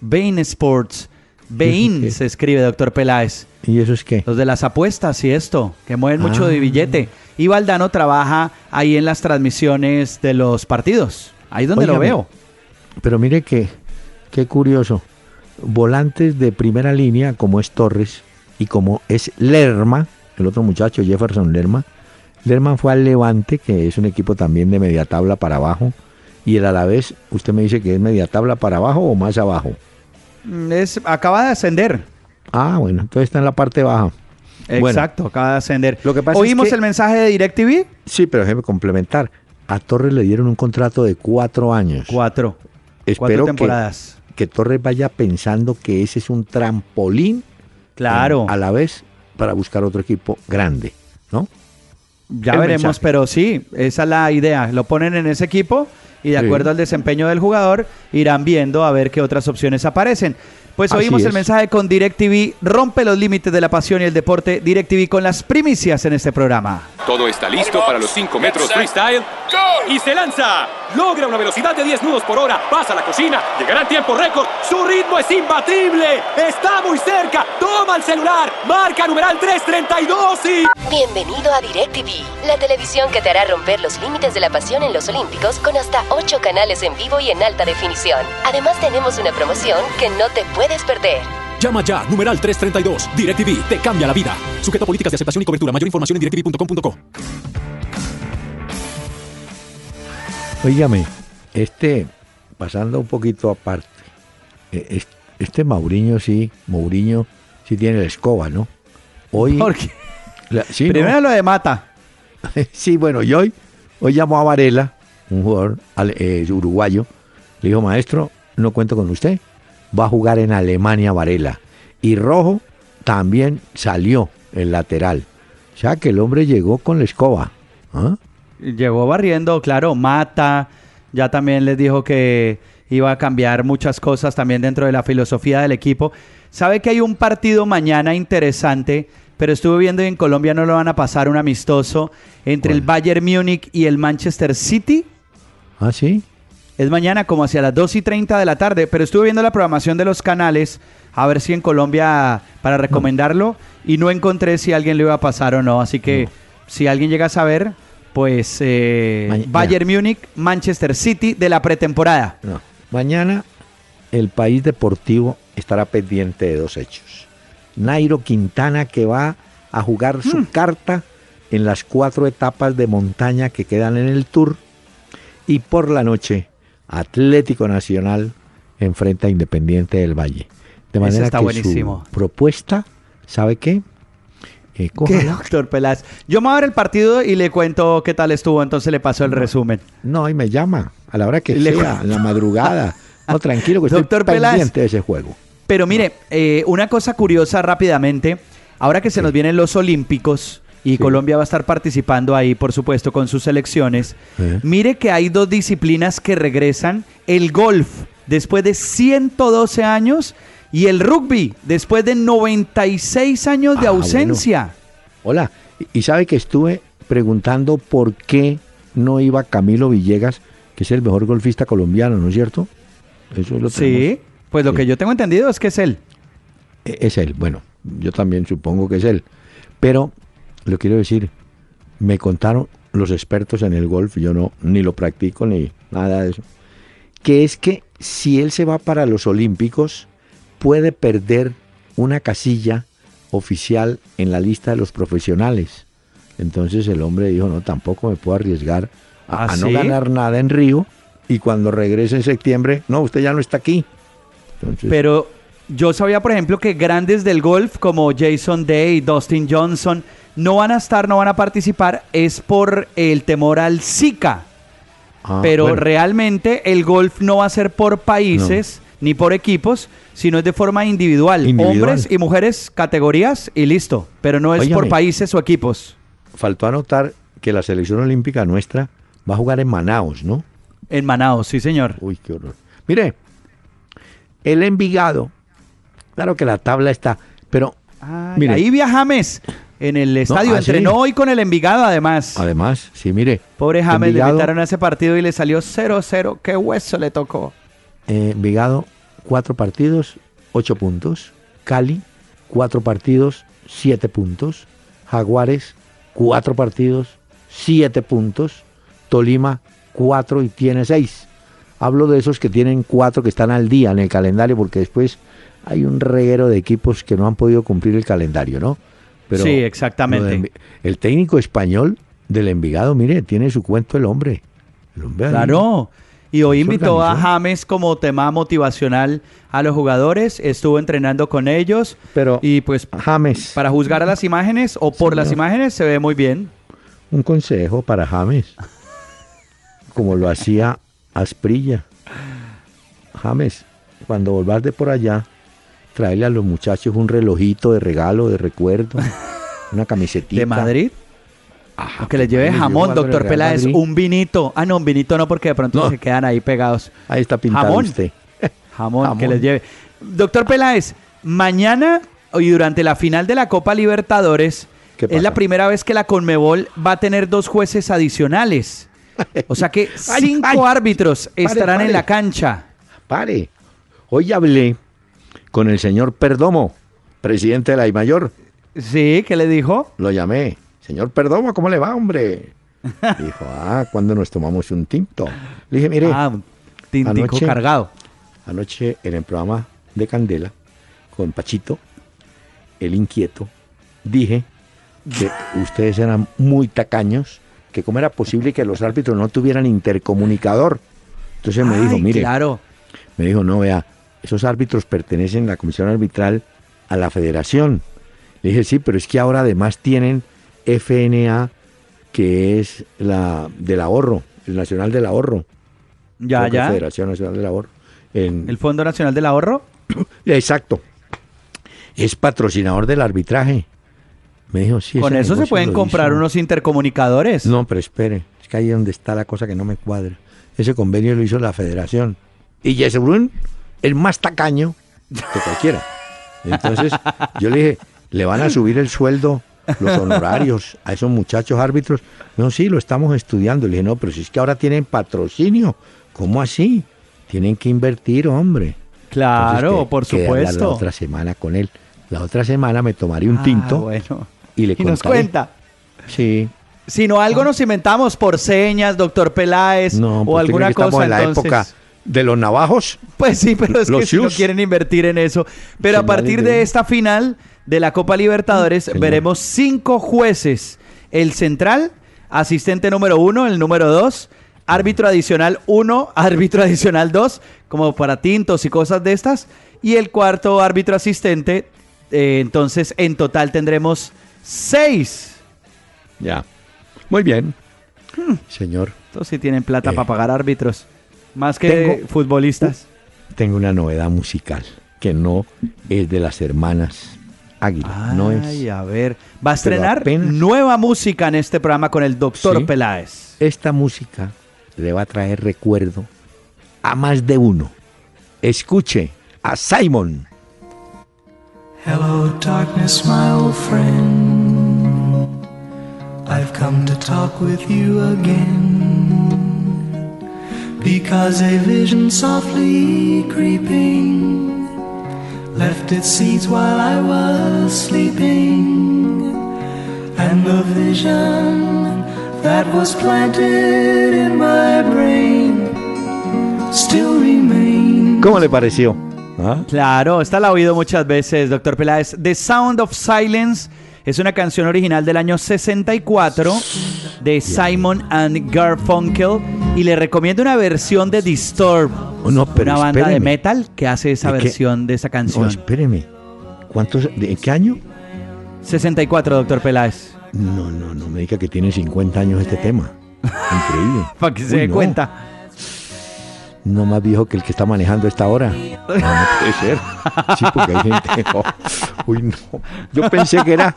[SPEAKER 3] Bain Sports. Bain se escribe, doctor Peláez.
[SPEAKER 2] ¿Y eso es qué?
[SPEAKER 3] Los de las apuestas y esto, que mueven mucho de ah. billete. Y Valdano trabaja ahí en las transmisiones de los partidos. Ahí donde lo veo.
[SPEAKER 2] Pero mire que, qué curioso. Volantes de primera línea, como es Torres y como es Lerma, el otro muchacho, Jefferson Lerma, Lerman fue al Levante, que es un equipo también de media tabla para abajo. Y el Alavés, usted me dice que es media tabla para abajo o más abajo.
[SPEAKER 3] Mm, es, acaba de ascender.
[SPEAKER 2] Ah, bueno, entonces está en la parte baja.
[SPEAKER 3] Exacto, acaba de ascender. Lo que ¿Oímos el mensaje de DirecTV?
[SPEAKER 2] Sí, pero déjeme complementar. A Torres le dieron un contrato de cuatro años.
[SPEAKER 3] Cuatro.
[SPEAKER 2] Espero temporadas. Que, que Torres vaya pensando que ese es un trampolín.
[SPEAKER 3] Claro.
[SPEAKER 2] a la vez para buscar otro equipo grande, ¿no?
[SPEAKER 3] Ya veremos, pero sí, esa es la idea. Lo ponen en ese equipo y de acuerdo al desempeño del jugador irán viendo a ver qué otras opciones aparecen. Pues oímos el mensaje con DirecTV, rompe los límites de la pasión y el deporte. DirecTV con las primicias en este programa.
[SPEAKER 8] Todo está listo para los 5 metros freestyle y se lanza. Logra una velocidad de 10 nudos por hora, pasa a la cocina, llegará en tiempo récord. Su ritmo es imbatible, está muy cerca. Toma el celular, marca numeral 332 y.
[SPEAKER 9] Bienvenido a DirecTV, la televisión que te hará romper los límites de la pasión en los Olímpicos con hasta 8 canales en vivo y en alta definición. Además, tenemos una promoción que no te puede puedes perder.
[SPEAKER 8] Llama ya, numeral 332. DirecTV te cambia la vida. Sujeto a políticas de aceptación y cobertura. Mayor información en directv.com.co.
[SPEAKER 2] Oígame, este, pasando un poquito aparte, eh, este Mauriño sí, Mauriño sí tiene la escoba, ¿no?
[SPEAKER 3] Hoy. ¿Por qué? Primero lo de Mata. [laughs]
[SPEAKER 2] sí, bueno, y hoy, hoy llamó a Varela, un jugador eh, uruguayo, le dijo, maestro, no cuento con usted va a jugar en Alemania Varela. Y Rojo también salió el lateral. O sea que el hombre llegó con la escoba. ¿ah?
[SPEAKER 3] Llegó barriendo, claro, Mata. Ya también les dijo que iba a cambiar muchas cosas también dentro de la filosofía del equipo. Sabe que hay un partido mañana interesante, pero estuve viendo y en Colombia no lo van a pasar un amistoso entre el Bayern Múnich y el Manchester City.
[SPEAKER 2] Ah, sí.
[SPEAKER 3] Es mañana como hacia las 2 y 30 de la tarde, pero estuve viendo la programación de los canales a ver si en Colombia para recomendarlo y no encontré si alguien le iba a pasar o no. Así que si alguien llega a saber, pues eh, Bayern Múnich, Manchester City de la pretemporada.
[SPEAKER 2] Mañana el país deportivo estará pendiente de dos hechos. Nairo Quintana que va a jugar su mm. carta en las cuatro etapas de montaña que quedan en el tour y por la noche Atlético Nacional enfrenta a Independiente del Valle. De manera está que buenísimo. su propuesta, ¿sabe qué?
[SPEAKER 3] Eh, ¿Qué, doctor Peláez? Yo me voy a ver el partido y le cuento qué tal estuvo, entonces le paso el resumen.
[SPEAKER 2] No, y me llama, a la hora que sea, en la madrugada. No, tranquilo, que doctor estoy pendiente de ese juego.
[SPEAKER 3] Pero mire, eh, una cosa curiosa rápidamente, ahora que se nos vienen los Olímpicos, y Colombia va a estar participando ahí, por supuesto, con sus selecciones. Mire que hay dos disciplinas que regresan. El golf, después de 112 años, Y el rugby, después de 96 años de
[SPEAKER 2] Ah,
[SPEAKER 3] ausencia.
[SPEAKER 2] Hola, y sabe que estuve preguntando por qué no iba Camilo Villegas, que es el mejor golfista colombiano, ¿no es cierto? Eso lo
[SPEAKER 3] Sí,
[SPEAKER 2] tenemos.
[SPEAKER 3] pues lo
[SPEAKER 2] Sí.
[SPEAKER 3] que yo tengo entendido es que es él.
[SPEAKER 2] E- Es él, bueno, yo también supongo que es él. Pero, lo quiero decir, me contaron los expertos en el golf, yo no, ni lo practico ni nada de eso, que es que si él se va para los Olímpicos, puede perder una casilla oficial en la lista de los profesionales. Entonces el hombre dijo, no, tampoco me puedo arriesgar a,
[SPEAKER 3] ¿Ah,
[SPEAKER 2] a no
[SPEAKER 3] sí?
[SPEAKER 2] ganar nada en Río y cuando regrese en septiembre, no, usted ya no está aquí. Entonces,
[SPEAKER 3] Pero yo sabía, por ejemplo, que grandes del golf como Jason Day, Dustin Johnson, no van a estar, no van a participar, es por el temor al Zika.
[SPEAKER 2] ah,
[SPEAKER 3] Pero
[SPEAKER 2] bueno.
[SPEAKER 3] realmente el golf no va a ser por países ni por equipos, sino es de forma individual.
[SPEAKER 2] Individual.
[SPEAKER 3] Hombres y mujeres, categorías y listo. Pero no es por países o equipos.
[SPEAKER 2] faltó anotar que la selección olímpica nuestra va a jugar en Manaos, ¿no?
[SPEAKER 3] En Manaus, sí, señor.
[SPEAKER 2] Uy, qué horror. Mire, el Envigado, claro que la tabla está, pero
[SPEAKER 3] Ay,
[SPEAKER 2] Mire.
[SPEAKER 3] ahí via James en el estadio.
[SPEAKER 2] ¿ah,
[SPEAKER 3] Entrenó
[SPEAKER 2] sí?
[SPEAKER 3] hoy con el Envigado, además.
[SPEAKER 2] además, sí, mire,
[SPEAKER 3] Pobre James, le invitaron a ese partido y le salió 0-0. Qué hueso le tocó.
[SPEAKER 2] eh, Envigado, cuatro partidos, ocho puntos. Cali, cuatro partidos, siete puntos. Jaguares, cuatro partidos, siete puntos. Tolima, cuatro y tiene seis. Hablo de esos que tienen cuatro que están al día en el calendario, porque después hay un reguero de equipos que no han podido cumplir el calendario, ¿no?
[SPEAKER 3] Sí, exactamente.
[SPEAKER 2] el técnico español del Envigado, mire, tiene su cuento el hombre. El hombre ahí-
[SPEAKER 3] Claro. Y hoy invitó a. James como tema motivacional a los jugadores. Estuvo entrenando con ellos.
[SPEAKER 2] Pero
[SPEAKER 3] Y pues
[SPEAKER 2] James,
[SPEAKER 3] para juzgar a las imágenes o por las imágenes se ve muy bien.
[SPEAKER 2] un consejo para James, como lo hacía Asprilla. James, cuando volvás de por allá, tráele a los muchachos un relojito de regalo, de recuerdo, [laughs] una camiseta.
[SPEAKER 3] ¿De Madrid?
[SPEAKER 2] Ajá,
[SPEAKER 3] que le lleve jamón, doctor Peláez, un vinito. Ah, no, un vinito no, porque de pronto
[SPEAKER 2] No.
[SPEAKER 3] se quedan ahí pegados.
[SPEAKER 2] Ahí está pintado
[SPEAKER 3] Jamón.
[SPEAKER 2] usted. [laughs]
[SPEAKER 3] Jamón, que les lleve. Doctor Peláez, mañana y durante la final de la Copa Libertadores
[SPEAKER 2] ¿Qué
[SPEAKER 3] es la primera vez que la Conmebol va a tener dos jueces adicionales. O sea que [laughs] cinco
[SPEAKER 2] ay.
[SPEAKER 3] árbitros
[SPEAKER 2] Pare,
[SPEAKER 3] estarán en la cancha.
[SPEAKER 2] Pare. Hoy hablé con el señor Perdomo, presidente de la IMAYOR.
[SPEAKER 3] Sí, ¿qué le dijo?
[SPEAKER 2] Lo llamé. Señor Perdomo, ¿cómo le va, hombre? [laughs] Dijo, ah, ¿cuándo nos tomamos un tinto? Le dije, mire,
[SPEAKER 3] ah, un tintico
[SPEAKER 2] anoche-
[SPEAKER 3] cargado.
[SPEAKER 2] anoche en el programa de Candela, con Pachito, el inquieto, dije que [laughs] ustedes eran muy tacaños, que cómo era posible que los árbitros no tuvieran intercomunicador. Entonces me dijo, mire,
[SPEAKER 3] Claro.
[SPEAKER 2] me dijo, no, vea, esos árbitros pertenecen a la comisión arbitral a la federación. Le dije, sí, pero es que ahora además tienen FNA, que es la del ahorro, el Nacional del Ahorro.
[SPEAKER 3] Ya, ya.
[SPEAKER 2] Federación Nacional del Ahorro. En-
[SPEAKER 3] El Fondo Nacional del Ahorro. [coughs]
[SPEAKER 2] Exacto. Es patrocinador del arbitraje. Me dijo, sí.
[SPEAKER 3] Con eso se pueden comprar
[SPEAKER 2] hizo".
[SPEAKER 3] unos intercomunicadores.
[SPEAKER 2] No, pero espere. Es que ahí es donde está la cosa que no me cuadra. Ese convenio lo hizo la federación. Y Jesse El más tacaño que cualquiera. Entonces, yo le dije, ¿le van a subir el sueldo, los honorarios a esos muchachos árbitros? No, sí, lo estamos estudiando. Le dije, no, pero si es que ahora tienen patrocinio. ¿Cómo así? Tienen que invertir, hombre.
[SPEAKER 3] Claro,
[SPEAKER 2] Entonces, que-
[SPEAKER 3] por supuesto.
[SPEAKER 2] La otra semana con él. La otra semana me tomaré un
[SPEAKER 3] Ah,
[SPEAKER 2] tinto
[SPEAKER 3] bueno.
[SPEAKER 2] y le
[SPEAKER 3] Y nos cuenta.
[SPEAKER 2] Sí.
[SPEAKER 3] Si no, algo nos inventamos por señas, doctor Peláez,
[SPEAKER 2] No,
[SPEAKER 3] o
[SPEAKER 2] pues, ¿usted cree
[SPEAKER 3] alguna cosa.
[SPEAKER 2] en la
[SPEAKER 3] entonces-
[SPEAKER 2] época de los navajos.
[SPEAKER 3] Pues sí, pero es que si no quieren invertir en eso. Pero a partir
[SPEAKER 2] de-
[SPEAKER 3] esta final de la Copa Libertadores
[SPEAKER 2] Señor.
[SPEAKER 3] veremos cinco jueces. El central, asistente número uno, el número dos, árbitro adicional uno, [laughs] árbitro adicional dos, como para tintos y cosas de estas. Y el cuarto árbitro asistente. eh, entonces, en total tendremos seis.
[SPEAKER 2] Ya. Muy bien.
[SPEAKER 3] Hmm.
[SPEAKER 2] Señor,
[SPEAKER 3] Estos sí tienen plata
[SPEAKER 2] Eh.
[SPEAKER 3] para pagar árbitros. Más que
[SPEAKER 2] Tengo-
[SPEAKER 3] futbolistas.
[SPEAKER 2] tengo una novedad musical que no es de las hermanas Águila. no
[SPEAKER 3] Ay,
[SPEAKER 2] es.
[SPEAKER 3] a ver. Va a estrenar
[SPEAKER 2] apenas-
[SPEAKER 3] nueva música en este programa con el doctor
[SPEAKER 2] Sí.
[SPEAKER 3] Peláez.
[SPEAKER 2] Esta música le va a traer recuerdo a más de uno. Escuche a Simon.
[SPEAKER 10] Hello, darkness, my old friend. I've come to talk with you again. Because a vision softly creeping left its seeds while I was sleeping. And the vision that was planted in my brain still remains.
[SPEAKER 2] ¿Cómo le pareció?
[SPEAKER 3] ¿Ah? Claro, esta la he oído muchas veces, doctor Peláez. The Sound of Silence es una canción original del año 64 de Simon and Garfunkel y le recomiendo una versión de Disturb,
[SPEAKER 2] oh, no, pero
[SPEAKER 3] una banda de metal que hace esa versión de esa canción. No,
[SPEAKER 2] espéreme. ¿Cuántos, ¿De qué año?
[SPEAKER 3] 64, doctor Peláez.
[SPEAKER 2] No, no, no me diga que tiene 50 años este tema. Increíble. [laughs]
[SPEAKER 3] Para que se dé cuenta
[SPEAKER 2] no más viejo que el que está manejando esta hora. No, puede ser. Sí, porque hay gente. [laughs] Uy, no. Yo pensé que era.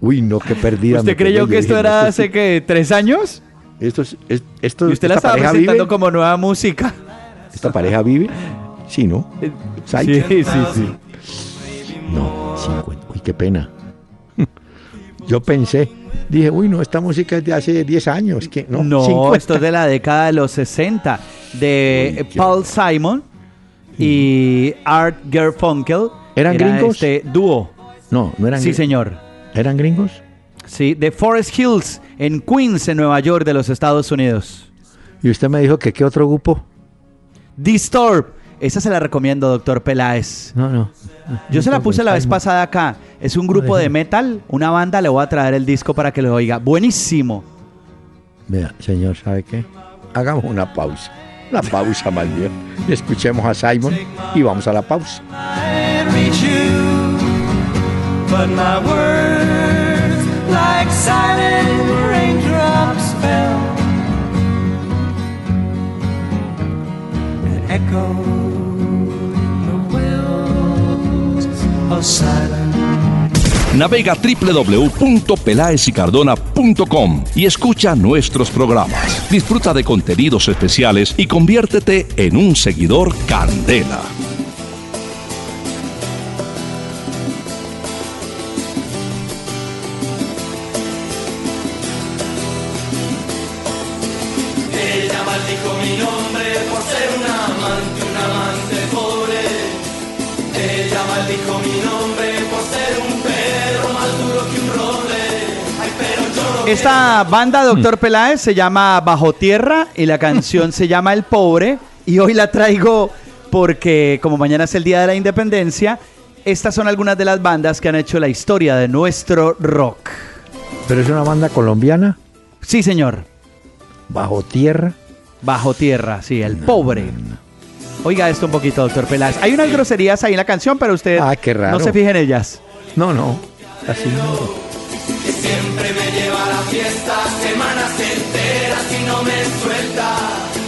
[SPEAKER 2] Uy, no, qué perdida.
[SPEAKER 3] ¿Usted creyó que esto era hace que tres años?
[SPEAKER 2] Esto es, esto,
[SPEAKER 3] ¿Y usted la estaba presentando como nueva música?
[SPEAKER 2] ¿Esta pareja vive? Sí, ¿no?
[SPEAKER 3] Eh, sí, sí, sí.
[SPEAKER 2] No, 50. Uy, qué pena. [laughs] Yo pensé, dije, uy, no, esta música es de hace 10 años. Que, no,
[SPEAKER 3] no esto es de la década de los 60 de Paul Simon y Art Garfunkel.
[SPEAKER 2] ¿Eran gringos?
[SPEAKER 3] Este dúo.
[SPEAKER 2] No, no eran
[SPEAKER 3] Sí, señor.
[SPEAKER 2] ¿Eran gringos?
[SPEAKER 3] Sí, de Forest Hills, en Queens, en Nueva York, de los Estados Unidos.
[SPEAKER 2] ¿Y usted me dijo que qué otro grupo?
[SPEAKER 3] Disturb. Esa se la recomiendo, doctor Peláez.
[SPEAKER 2] No, no.
[SPEAKER 3] Yo se la puse la vez pasada acá. Es un grupo de metal, una banda. Le voy a traer el disco para que lo oiga. Buenísimo.
[SPEAKER 2] Vea, señor, ¿sabe qué? Hagamos una pausa. La pausa más bien. Escuchemos a Simon y vamos a la pausa.
[SPEAKER 1] Navega www.pelaesicardona.com y escucha nuestros programas. Disfruta de contenidos especiales y conviértete en un seguidor Candela.
[SPEAKER 3] Esta banda, doctor Peláez, se llama Bajo Tierra y la canción se llama El Pobre. Y hoy la traigo porque, como mañana es el Día de la Independencia, estas son algunas de las bandas que han hecho la historia de nuestro rock.
[SPEAKER 2] ¿Pero es una banda colombiana?
[SPEAKER 3] Sí, señor.
[SPEAKER 2] ¿Bajo Tierra?
[SPEAKER 3] Bajo Tierra, sí, El Pobre. Oiga esto un poquito, doctor Peláez. Hay unas groserías ahí en la canción, pero usted
[SPEAKER 2] ah, qué raro.
[SPEAKER 3] no se fije en ellas.
[SPEAKER 2] No, no. Así no
[SPEAKER 10] siempre me lleva a la fiesta, semanas enteras y no me suelta.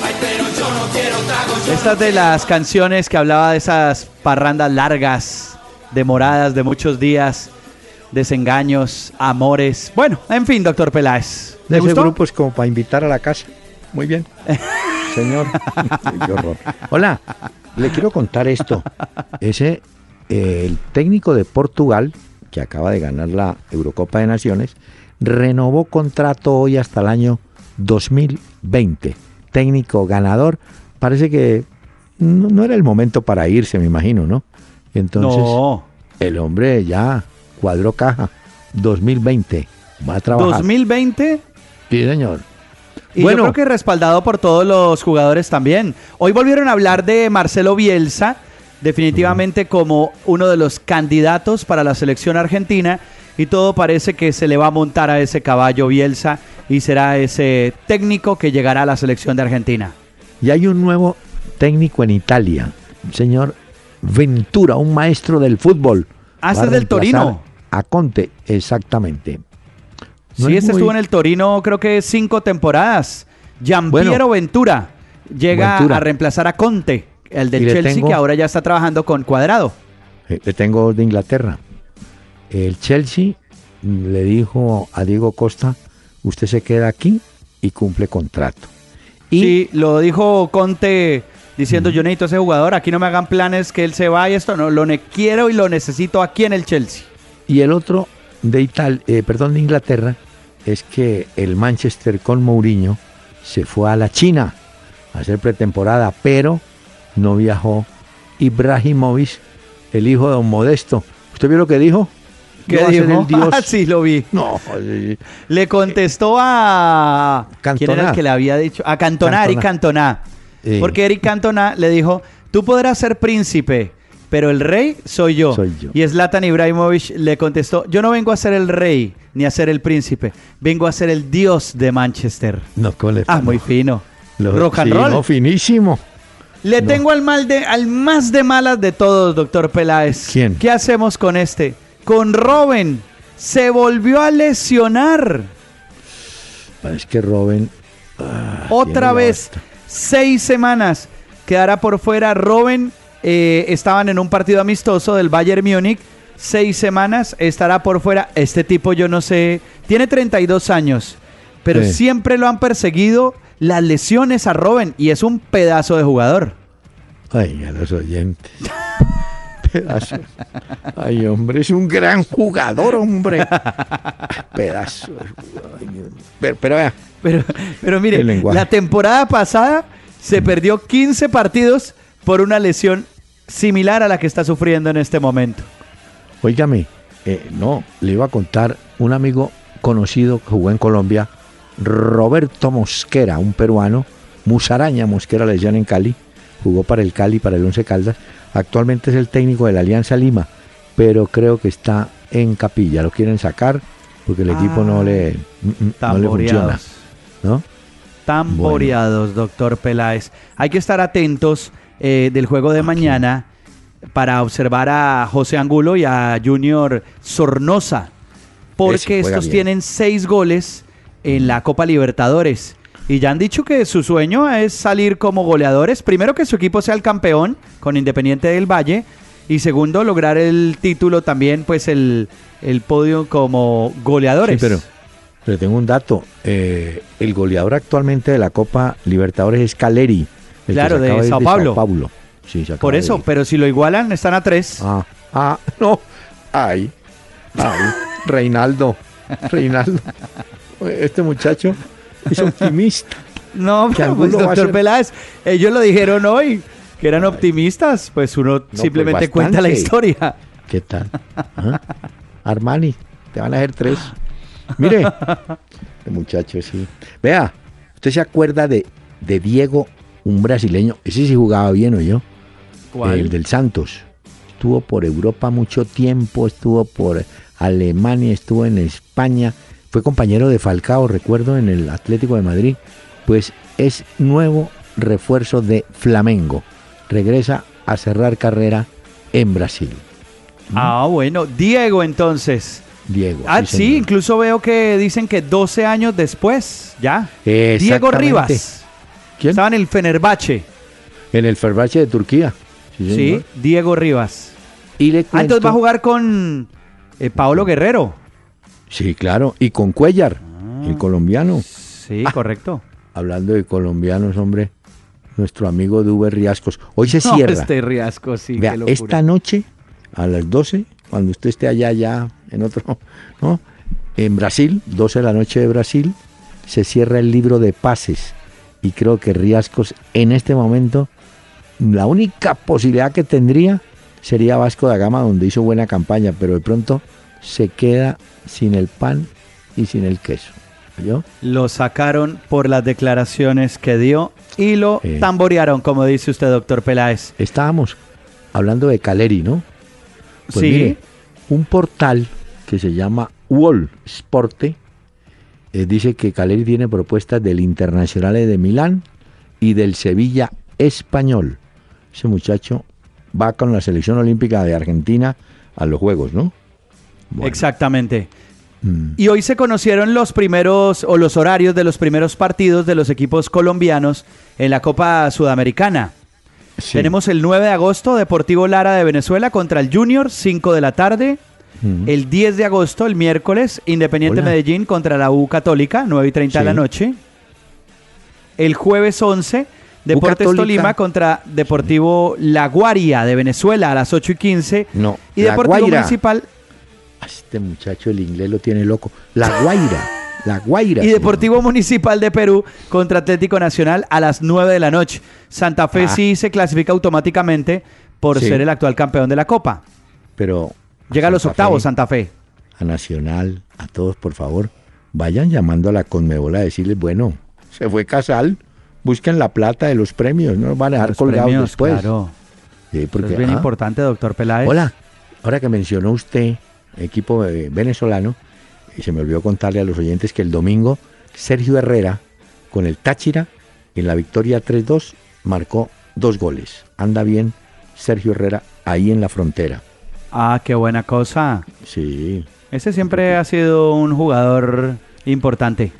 [SPEAKER 10] Ay, pero yo no quiero trago.
[SPEAKER 3] Esta es de las canciones que hablaba de esas parrandas largas, demoradas de muchos días, desengaños, amores. Bueno, en fin, doctor Peláez.
[SPEAKER 2] De ese grupo es como para invitar a la casa. Muy bien. [laughs] Señor. Qué horror. Hola, le quiero contar esto. Ese, eh, el técnico de Portugal, que acaba de ganar la Eurocopa de Naciones, renovó contrato hoy hasta el año 2020. Técnico ganador, parece que no, era el momento para irse, me imagino, ¿no? Entonces, el hombre ya cuadró caja. 2020, va a trabajar.
[SPEAKER 3] ¿2020?
[SPEAKER 2] Sí, señor.
[SPEAKER 3] Y bueno, yo creo que respaldado por todos los jugadores también. Hoy volvieron a hablar de Marcelo Bielsa definitivamente como uno de los candidatos para la selección argentina y todo parece que se le va a montar a ese caballo Bielsa y será ese técnico que llegará a la selección de Argentina.
[SPEAKER 2] Y hay un nuevo técnico en Italia, señor Ventura, un maestro del fútbol.
[SPEAKER 3] Ah, este del Torino.
[SPEAKER 2] A Conte, exactamente.
[SPEAKER 3] sí, este estuvo en el Torino creo que cinco temporadas. Giampiero Ventura llega a reemplazar a Conte. El del Chelsea que ahora ya está trabajando con Cuadrado.
[SPEAKER 2] Eh, le tengo de Inglaterra. El Chelsea le dijo a Diego Costa, usted se queda aquí y cumple contrato.
[SPEAKER 3] Y sí, lo dijo Conte diciendo yo necesito a ese jugador, aquí no me hagan planes que él se vaya, esto no, lo quiero y lo necesito aquí en el Chelsea.
[SPEAKER 2] Y el otro de Italia, eh, perdón, de Inglaterra, es que el Manchester con Mourinho se fue a la China a hacer pretemporada, pero no viajó Ibrahimovic, el hijo de Don Modesto. ¿Usted vio lo que dijo?
[SPEAKER 3] ¿Qué dijo? Ah, [laughs] sí, lo vi. No. Le contestó a... Cantona. ¿Quién era el que le había dicho? A Cantona, Eric Cantona. Porque Eric Cantona le dijo, tú podrás ser príncipe, pero el rey soy yo. Soy yo. Y Zlatan Ibrahimovic le contestó, yo no vengo a ser el rey ni a ser el príncipe, vengo a ser el dios de Manchester.
[SPEAKER 2] No, ¿cómo
[SPEAKER 3] Ah, muy fino. Rock and roll.
[SPEAKER 2] finísimo.
[SPEAKER 3] Le tengo al, mal de, al más de malas de todos, doctor Peláez.
[SPEAKER 2] ¿Quién?
[SPEAKER 3] ¿Qué hacemos con este? Con Robin. Se volvió a lesionar.
[SPEAKER 2] Es que Robin...
[SPEAKER 3] Ah, Otra vez. Seis semanas. Quedará por fuera Robin. Eh, estaban en un partido amistoso del Bayern Múnich. Seis semanas. Estará por fuera. Este tipo yo no sé. Tiene 32 años. Pero siempre lo han perseguido las lesiones a Robin y es un pedazo de jugador.
[SPEAKER 2] Ay, a los oyentes. [laughs] pedazo. Ay, hombre, es un gran jugador, hombre. [laughs] Pedazo. pero, pero, vea.
[SPEAKER 3] Pero, pero mire, la temporada pasada se perdió 15 partidos por una lesión similar a la que está sufriendo en este momento.
[SPEAKER 2] Óigame, eh, no, le iba a contar un amigo conocido que jugó en Colombia, Roberto Mosquera, un peruano, Musaraña Mosquera le en Cali, jugó para el Cali, para el Once Caldas, actualmente es el técnico de la Alianza Lima, pero creo que está en capilla, lo quieren sacar porque el equipo no le, mm, mm, no le funciona. ¿no?
[SPEAKER 3] Tamboreados, doctor Peláez. Hay que estar atentos eh, del juego de mañana para observar a José Angulo y a Junior Sornosa, porque estos tienen seis goles en la Copa Libertadores. Y ya han dicho que su sueño es salir como goleadores. Primero que su equipo sea el campeón con Independiente del Valle. Y segundo, lograr el título también, pues el, el podio como goleadores.
[SPEAKER 2] Sí, pero le tengo un dato. Eh, el goleador actualmente de la Copa Libertadores es Caleri.
[SPEAKER 3] Claro, de, Sao Paulo.
[SPEAKER 2] Sí,
[SPEAKER 3] Por eso, pero si lo igualan, están a tres.
[SPEAKER 2] Ah, ah, [laughs] no. Ay, ay, Reinaldo. Reinaldo. Este muchacho es optimista. [laughs]
[SPEAKER 3] No, pues, doctor Peláez, ellos lo dijeron hoy, que eran optimistas, pues uno pues, simplemente cuenta la historia. [laughs]
[SPEAKER 2] ¿Qué tal? ¿Ah? Armani, te van a hacer tres. [laughs] Mire, este muchacho sí. Vea, ¿usted se acuerda de, de Diego, un brasileño? Ese sí jugaba bien, ¿o yo? El del Santos. Estuvo por Europa mucho tiempo, estuvo por Alemania, estuvo en España fue compañero de Falcao, recuerdo, en el Atlético de Madrid, pues es nuevo refuerzo de Flamengo. Regresa a cerrar carrera en Brasil.
[SPEAKER 3] Ah, bueno, Diego entonces.
[SPEAKER 2] Diego.
[SPEAKER 3] Ah, sí, incluso veo que dicen que 12 años después, ya. Diego Rivas. ¿Quién? Estaba en el Fenerbahce.
[SPEAKER 2] En el Fenerbahce de Turquía.
[SPEAKER 3] Sí, Diego Rivas. Y le ah, entonces va a jugar con eh, Paolo Guerrero.
[SPEAKER 2] Sí, claro. Y con Cuellar, el ah. colombiano.
[SPEAKER 3] Sí, correcto.
[SPEAKER 2] Hablando de colombianos, hombre, nuestro amigo Duber Riascos. Hoy se [laughs] cierra.
[SPEAKER 3] este sí.
[SPEAKER 2] Vea, esta noche, a las 12, cuando usted esté allá, ya en otro, [laughs] ¿no? En Brasil, 12 de la noche de Brasil, se cierra el libro de pases. Y creo que Riascos, en este momento, la única posibilidad que tendría sería Vasco da Gama, donde hizo buena campaña, pero de pronto se queda sin el pan y sin el queso. ¿Yo?
[SPEAKER 3] Lo sacaron por las declaraciones que dio y lo tamborearon, como dice usted, doctor Peláez.
[SPEAKER 2] Estábamos hablando de Caleri, ¿no? Pues
[SPEAKER 3] sí.
[SPEAKER 2] un portal que se llama Wall Sporte eh, dice que Caleri tiene propuestas del Internacional de Milán y del Sevilla Español. Ese muchacho va con la selección olímpica de Argentina a los Juegos, ¿no?
[SPEAKER 3] Exactamente. Mm. Y hoy se conocieron los primeros o los horarios de los primeros partidos de los equipos colombianos en la Copa Sudamericana. Tenemos el 9 de agosto Deportivo Lara de Venezuela contra el Junior, 5 de la tarde. Mm. El 10 de agosto, el miércoles, Independiente Medellín contra la U Católica, 9 y 30 de la noche. El jueves 11, Deportes Tolima contra Deportivo La Guaria de Venezuela a las 8 y 15.
[SPEAKER 2] No,
[SPEAKER 3] y Deportivo
[SPEAKER 2] Guaira.
[SPEAKER 3] Municipal
[SPEAKER 2] Este muchacho el inglés lo tiene loco. La Guaira. La Guaira.
[SPEAKER 3] y
[SPEAKER 2] señor.
[SPEAKER 3] Deportivo Municipal de Perú contra Atlético Nacional a las 9 de la noche. Santa Fe
[SPEAKER 2] Ah.
[SPEAKER 3] sí se clasifica automáticamente por
[SPEAKER 2] Sí.
[SPEAKER 3] ser el actual campeón de la Copa.
[SPEAKER 2] Pero
[SPEAKER 3] Llega a los octavos
[SPEAKER 2] Fe,
[SPEAKER 3] Santa Fe.
[SPEAKER 2] a Nacional, a todos, por favor, vayan llamando a la Conmebol a decirles, bueno, se fue Casal, busquen la plata de los premios, no van a dejar
[SPEAKER 3] Los
[SPEAKER 2] colgados
[SPEAKER 3] premios,
[SPEAKER 2] después.
[SPEAKER 3] claro.
[SPEAKER 2] Sí,
[SPEAKER 3] Eso
[SPEAKER 2] porque,
[SPEAKER 3] es bien
[SPEAKER 2] ah,
[SPEAKER 3] importante, doctor Peláez.
[SPEAKER 2] Hola, ahora que mencionó usted equipo eh, venezolano, y se me olvidó contarle a los oyentes que el domingo Sergio Herrera, con el Táchira, en la victoria 3-2, marcó dos goles. Anda bien Sergio Herrera ahí en la frontera.
[SPEAKER 3] Ah, qué buena cosa.
[SPEAKER 2] Sí,
[SPEAKER 3] Ese siempre ha sido un jugador importante.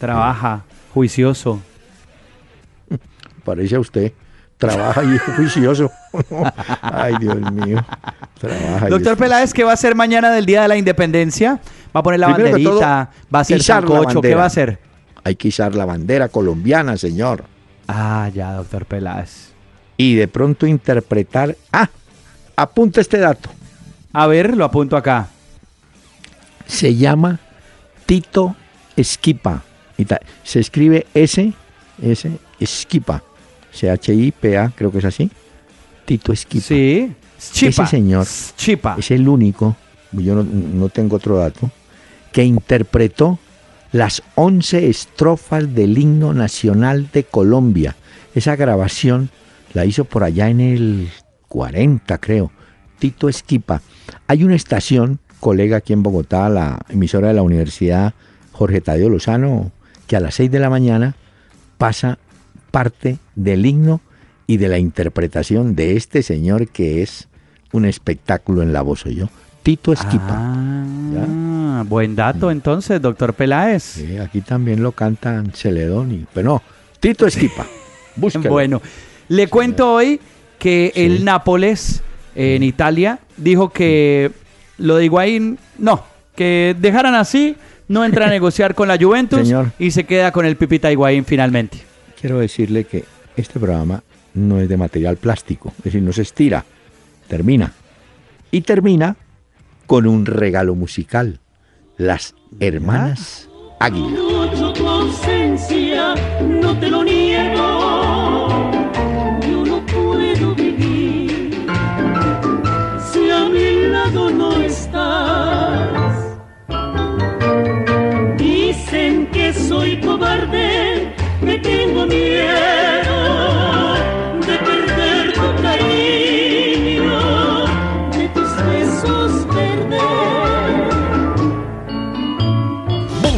[SPEAKER 3] Trabaja, juicioso. [laughs]
[SPEAKER 2] parece a usted. Trabaja y es juicioso. [laughs] Ay, Dios mío. Trabaja y
[SPEAKER 3] Doctor
[SPEAKER 2] es-
[SPEAKER 3] Peláez, ¿qué va a hacer mañana del Día de la Independencia? ¿Va a poner la
[SPEAKER 2] Primero que todo,
[SPEAKER 3] banderita? ¿Va a hacer sancocho? ¿Qué va a hacer?
[SPEAKER 2] Hay que izar la bandera colombiana, señor.
[SPEAKER 3] Ah, ya, doctor Peláez.
[SPEAKER 2] Y de pronto interpretar. Ah, apunta este dato.
[SPEAKER 3] A ver, lo apunto acá.
[SPEAKER 2] se llama Tito Esquipa. Se escribe S, S, Esquipa. C-H-I-P-A, creo que es así. Tito Esquipa.
[SPEAKER 3] Sí. Chipa.
[SPEAKER 2] Ese señor
[SPEAKER 3] Chipa.
[SPEAKER 2] es el único, yo no, no tengo otro dato, que interpretó las 11 estrofas del himno nacional de Colombia. Esa grabación la hizo por allá en el 40, creo. Tito Esquipa. Hay una estación, colega aquí en Bogotá, la emisora de la Universidad Jorge Tadeo Lozano, que a las 6 de la mañana pasa parte del himno y de la interpretación de este señor que es un espectáculo en la voz, soy yo. Tito Esquipa.
[SPEAKER 3] Ah, buen dato entonces, doctor Peláez.
[SPEAKER 2] Sí, aquí también lo cantan Celedón y... Pero no, Tito Esquipa. [laughs] Búsquelo.
[SPEAKER 3] Bueno, le cuento hoy que
[SPEAKER 2] Sí.
[SPEAKER 3] el Nápoles en Italia dijo que lo de Higuaín, no, que dejaran así, no entra a [laughs] negociar con la Juventus
[SPEAKER 2] Señor.
[SPEAKER 3] y se queda con el Pipita Higuaín finalmente.
[SPEAKER 2] Quiero decirle que este programa no es de material plástico, es decir, no se estira, termina. Y termina con un regalo musical. Las hermanas Águila.
[SPEAKER 4] Tengo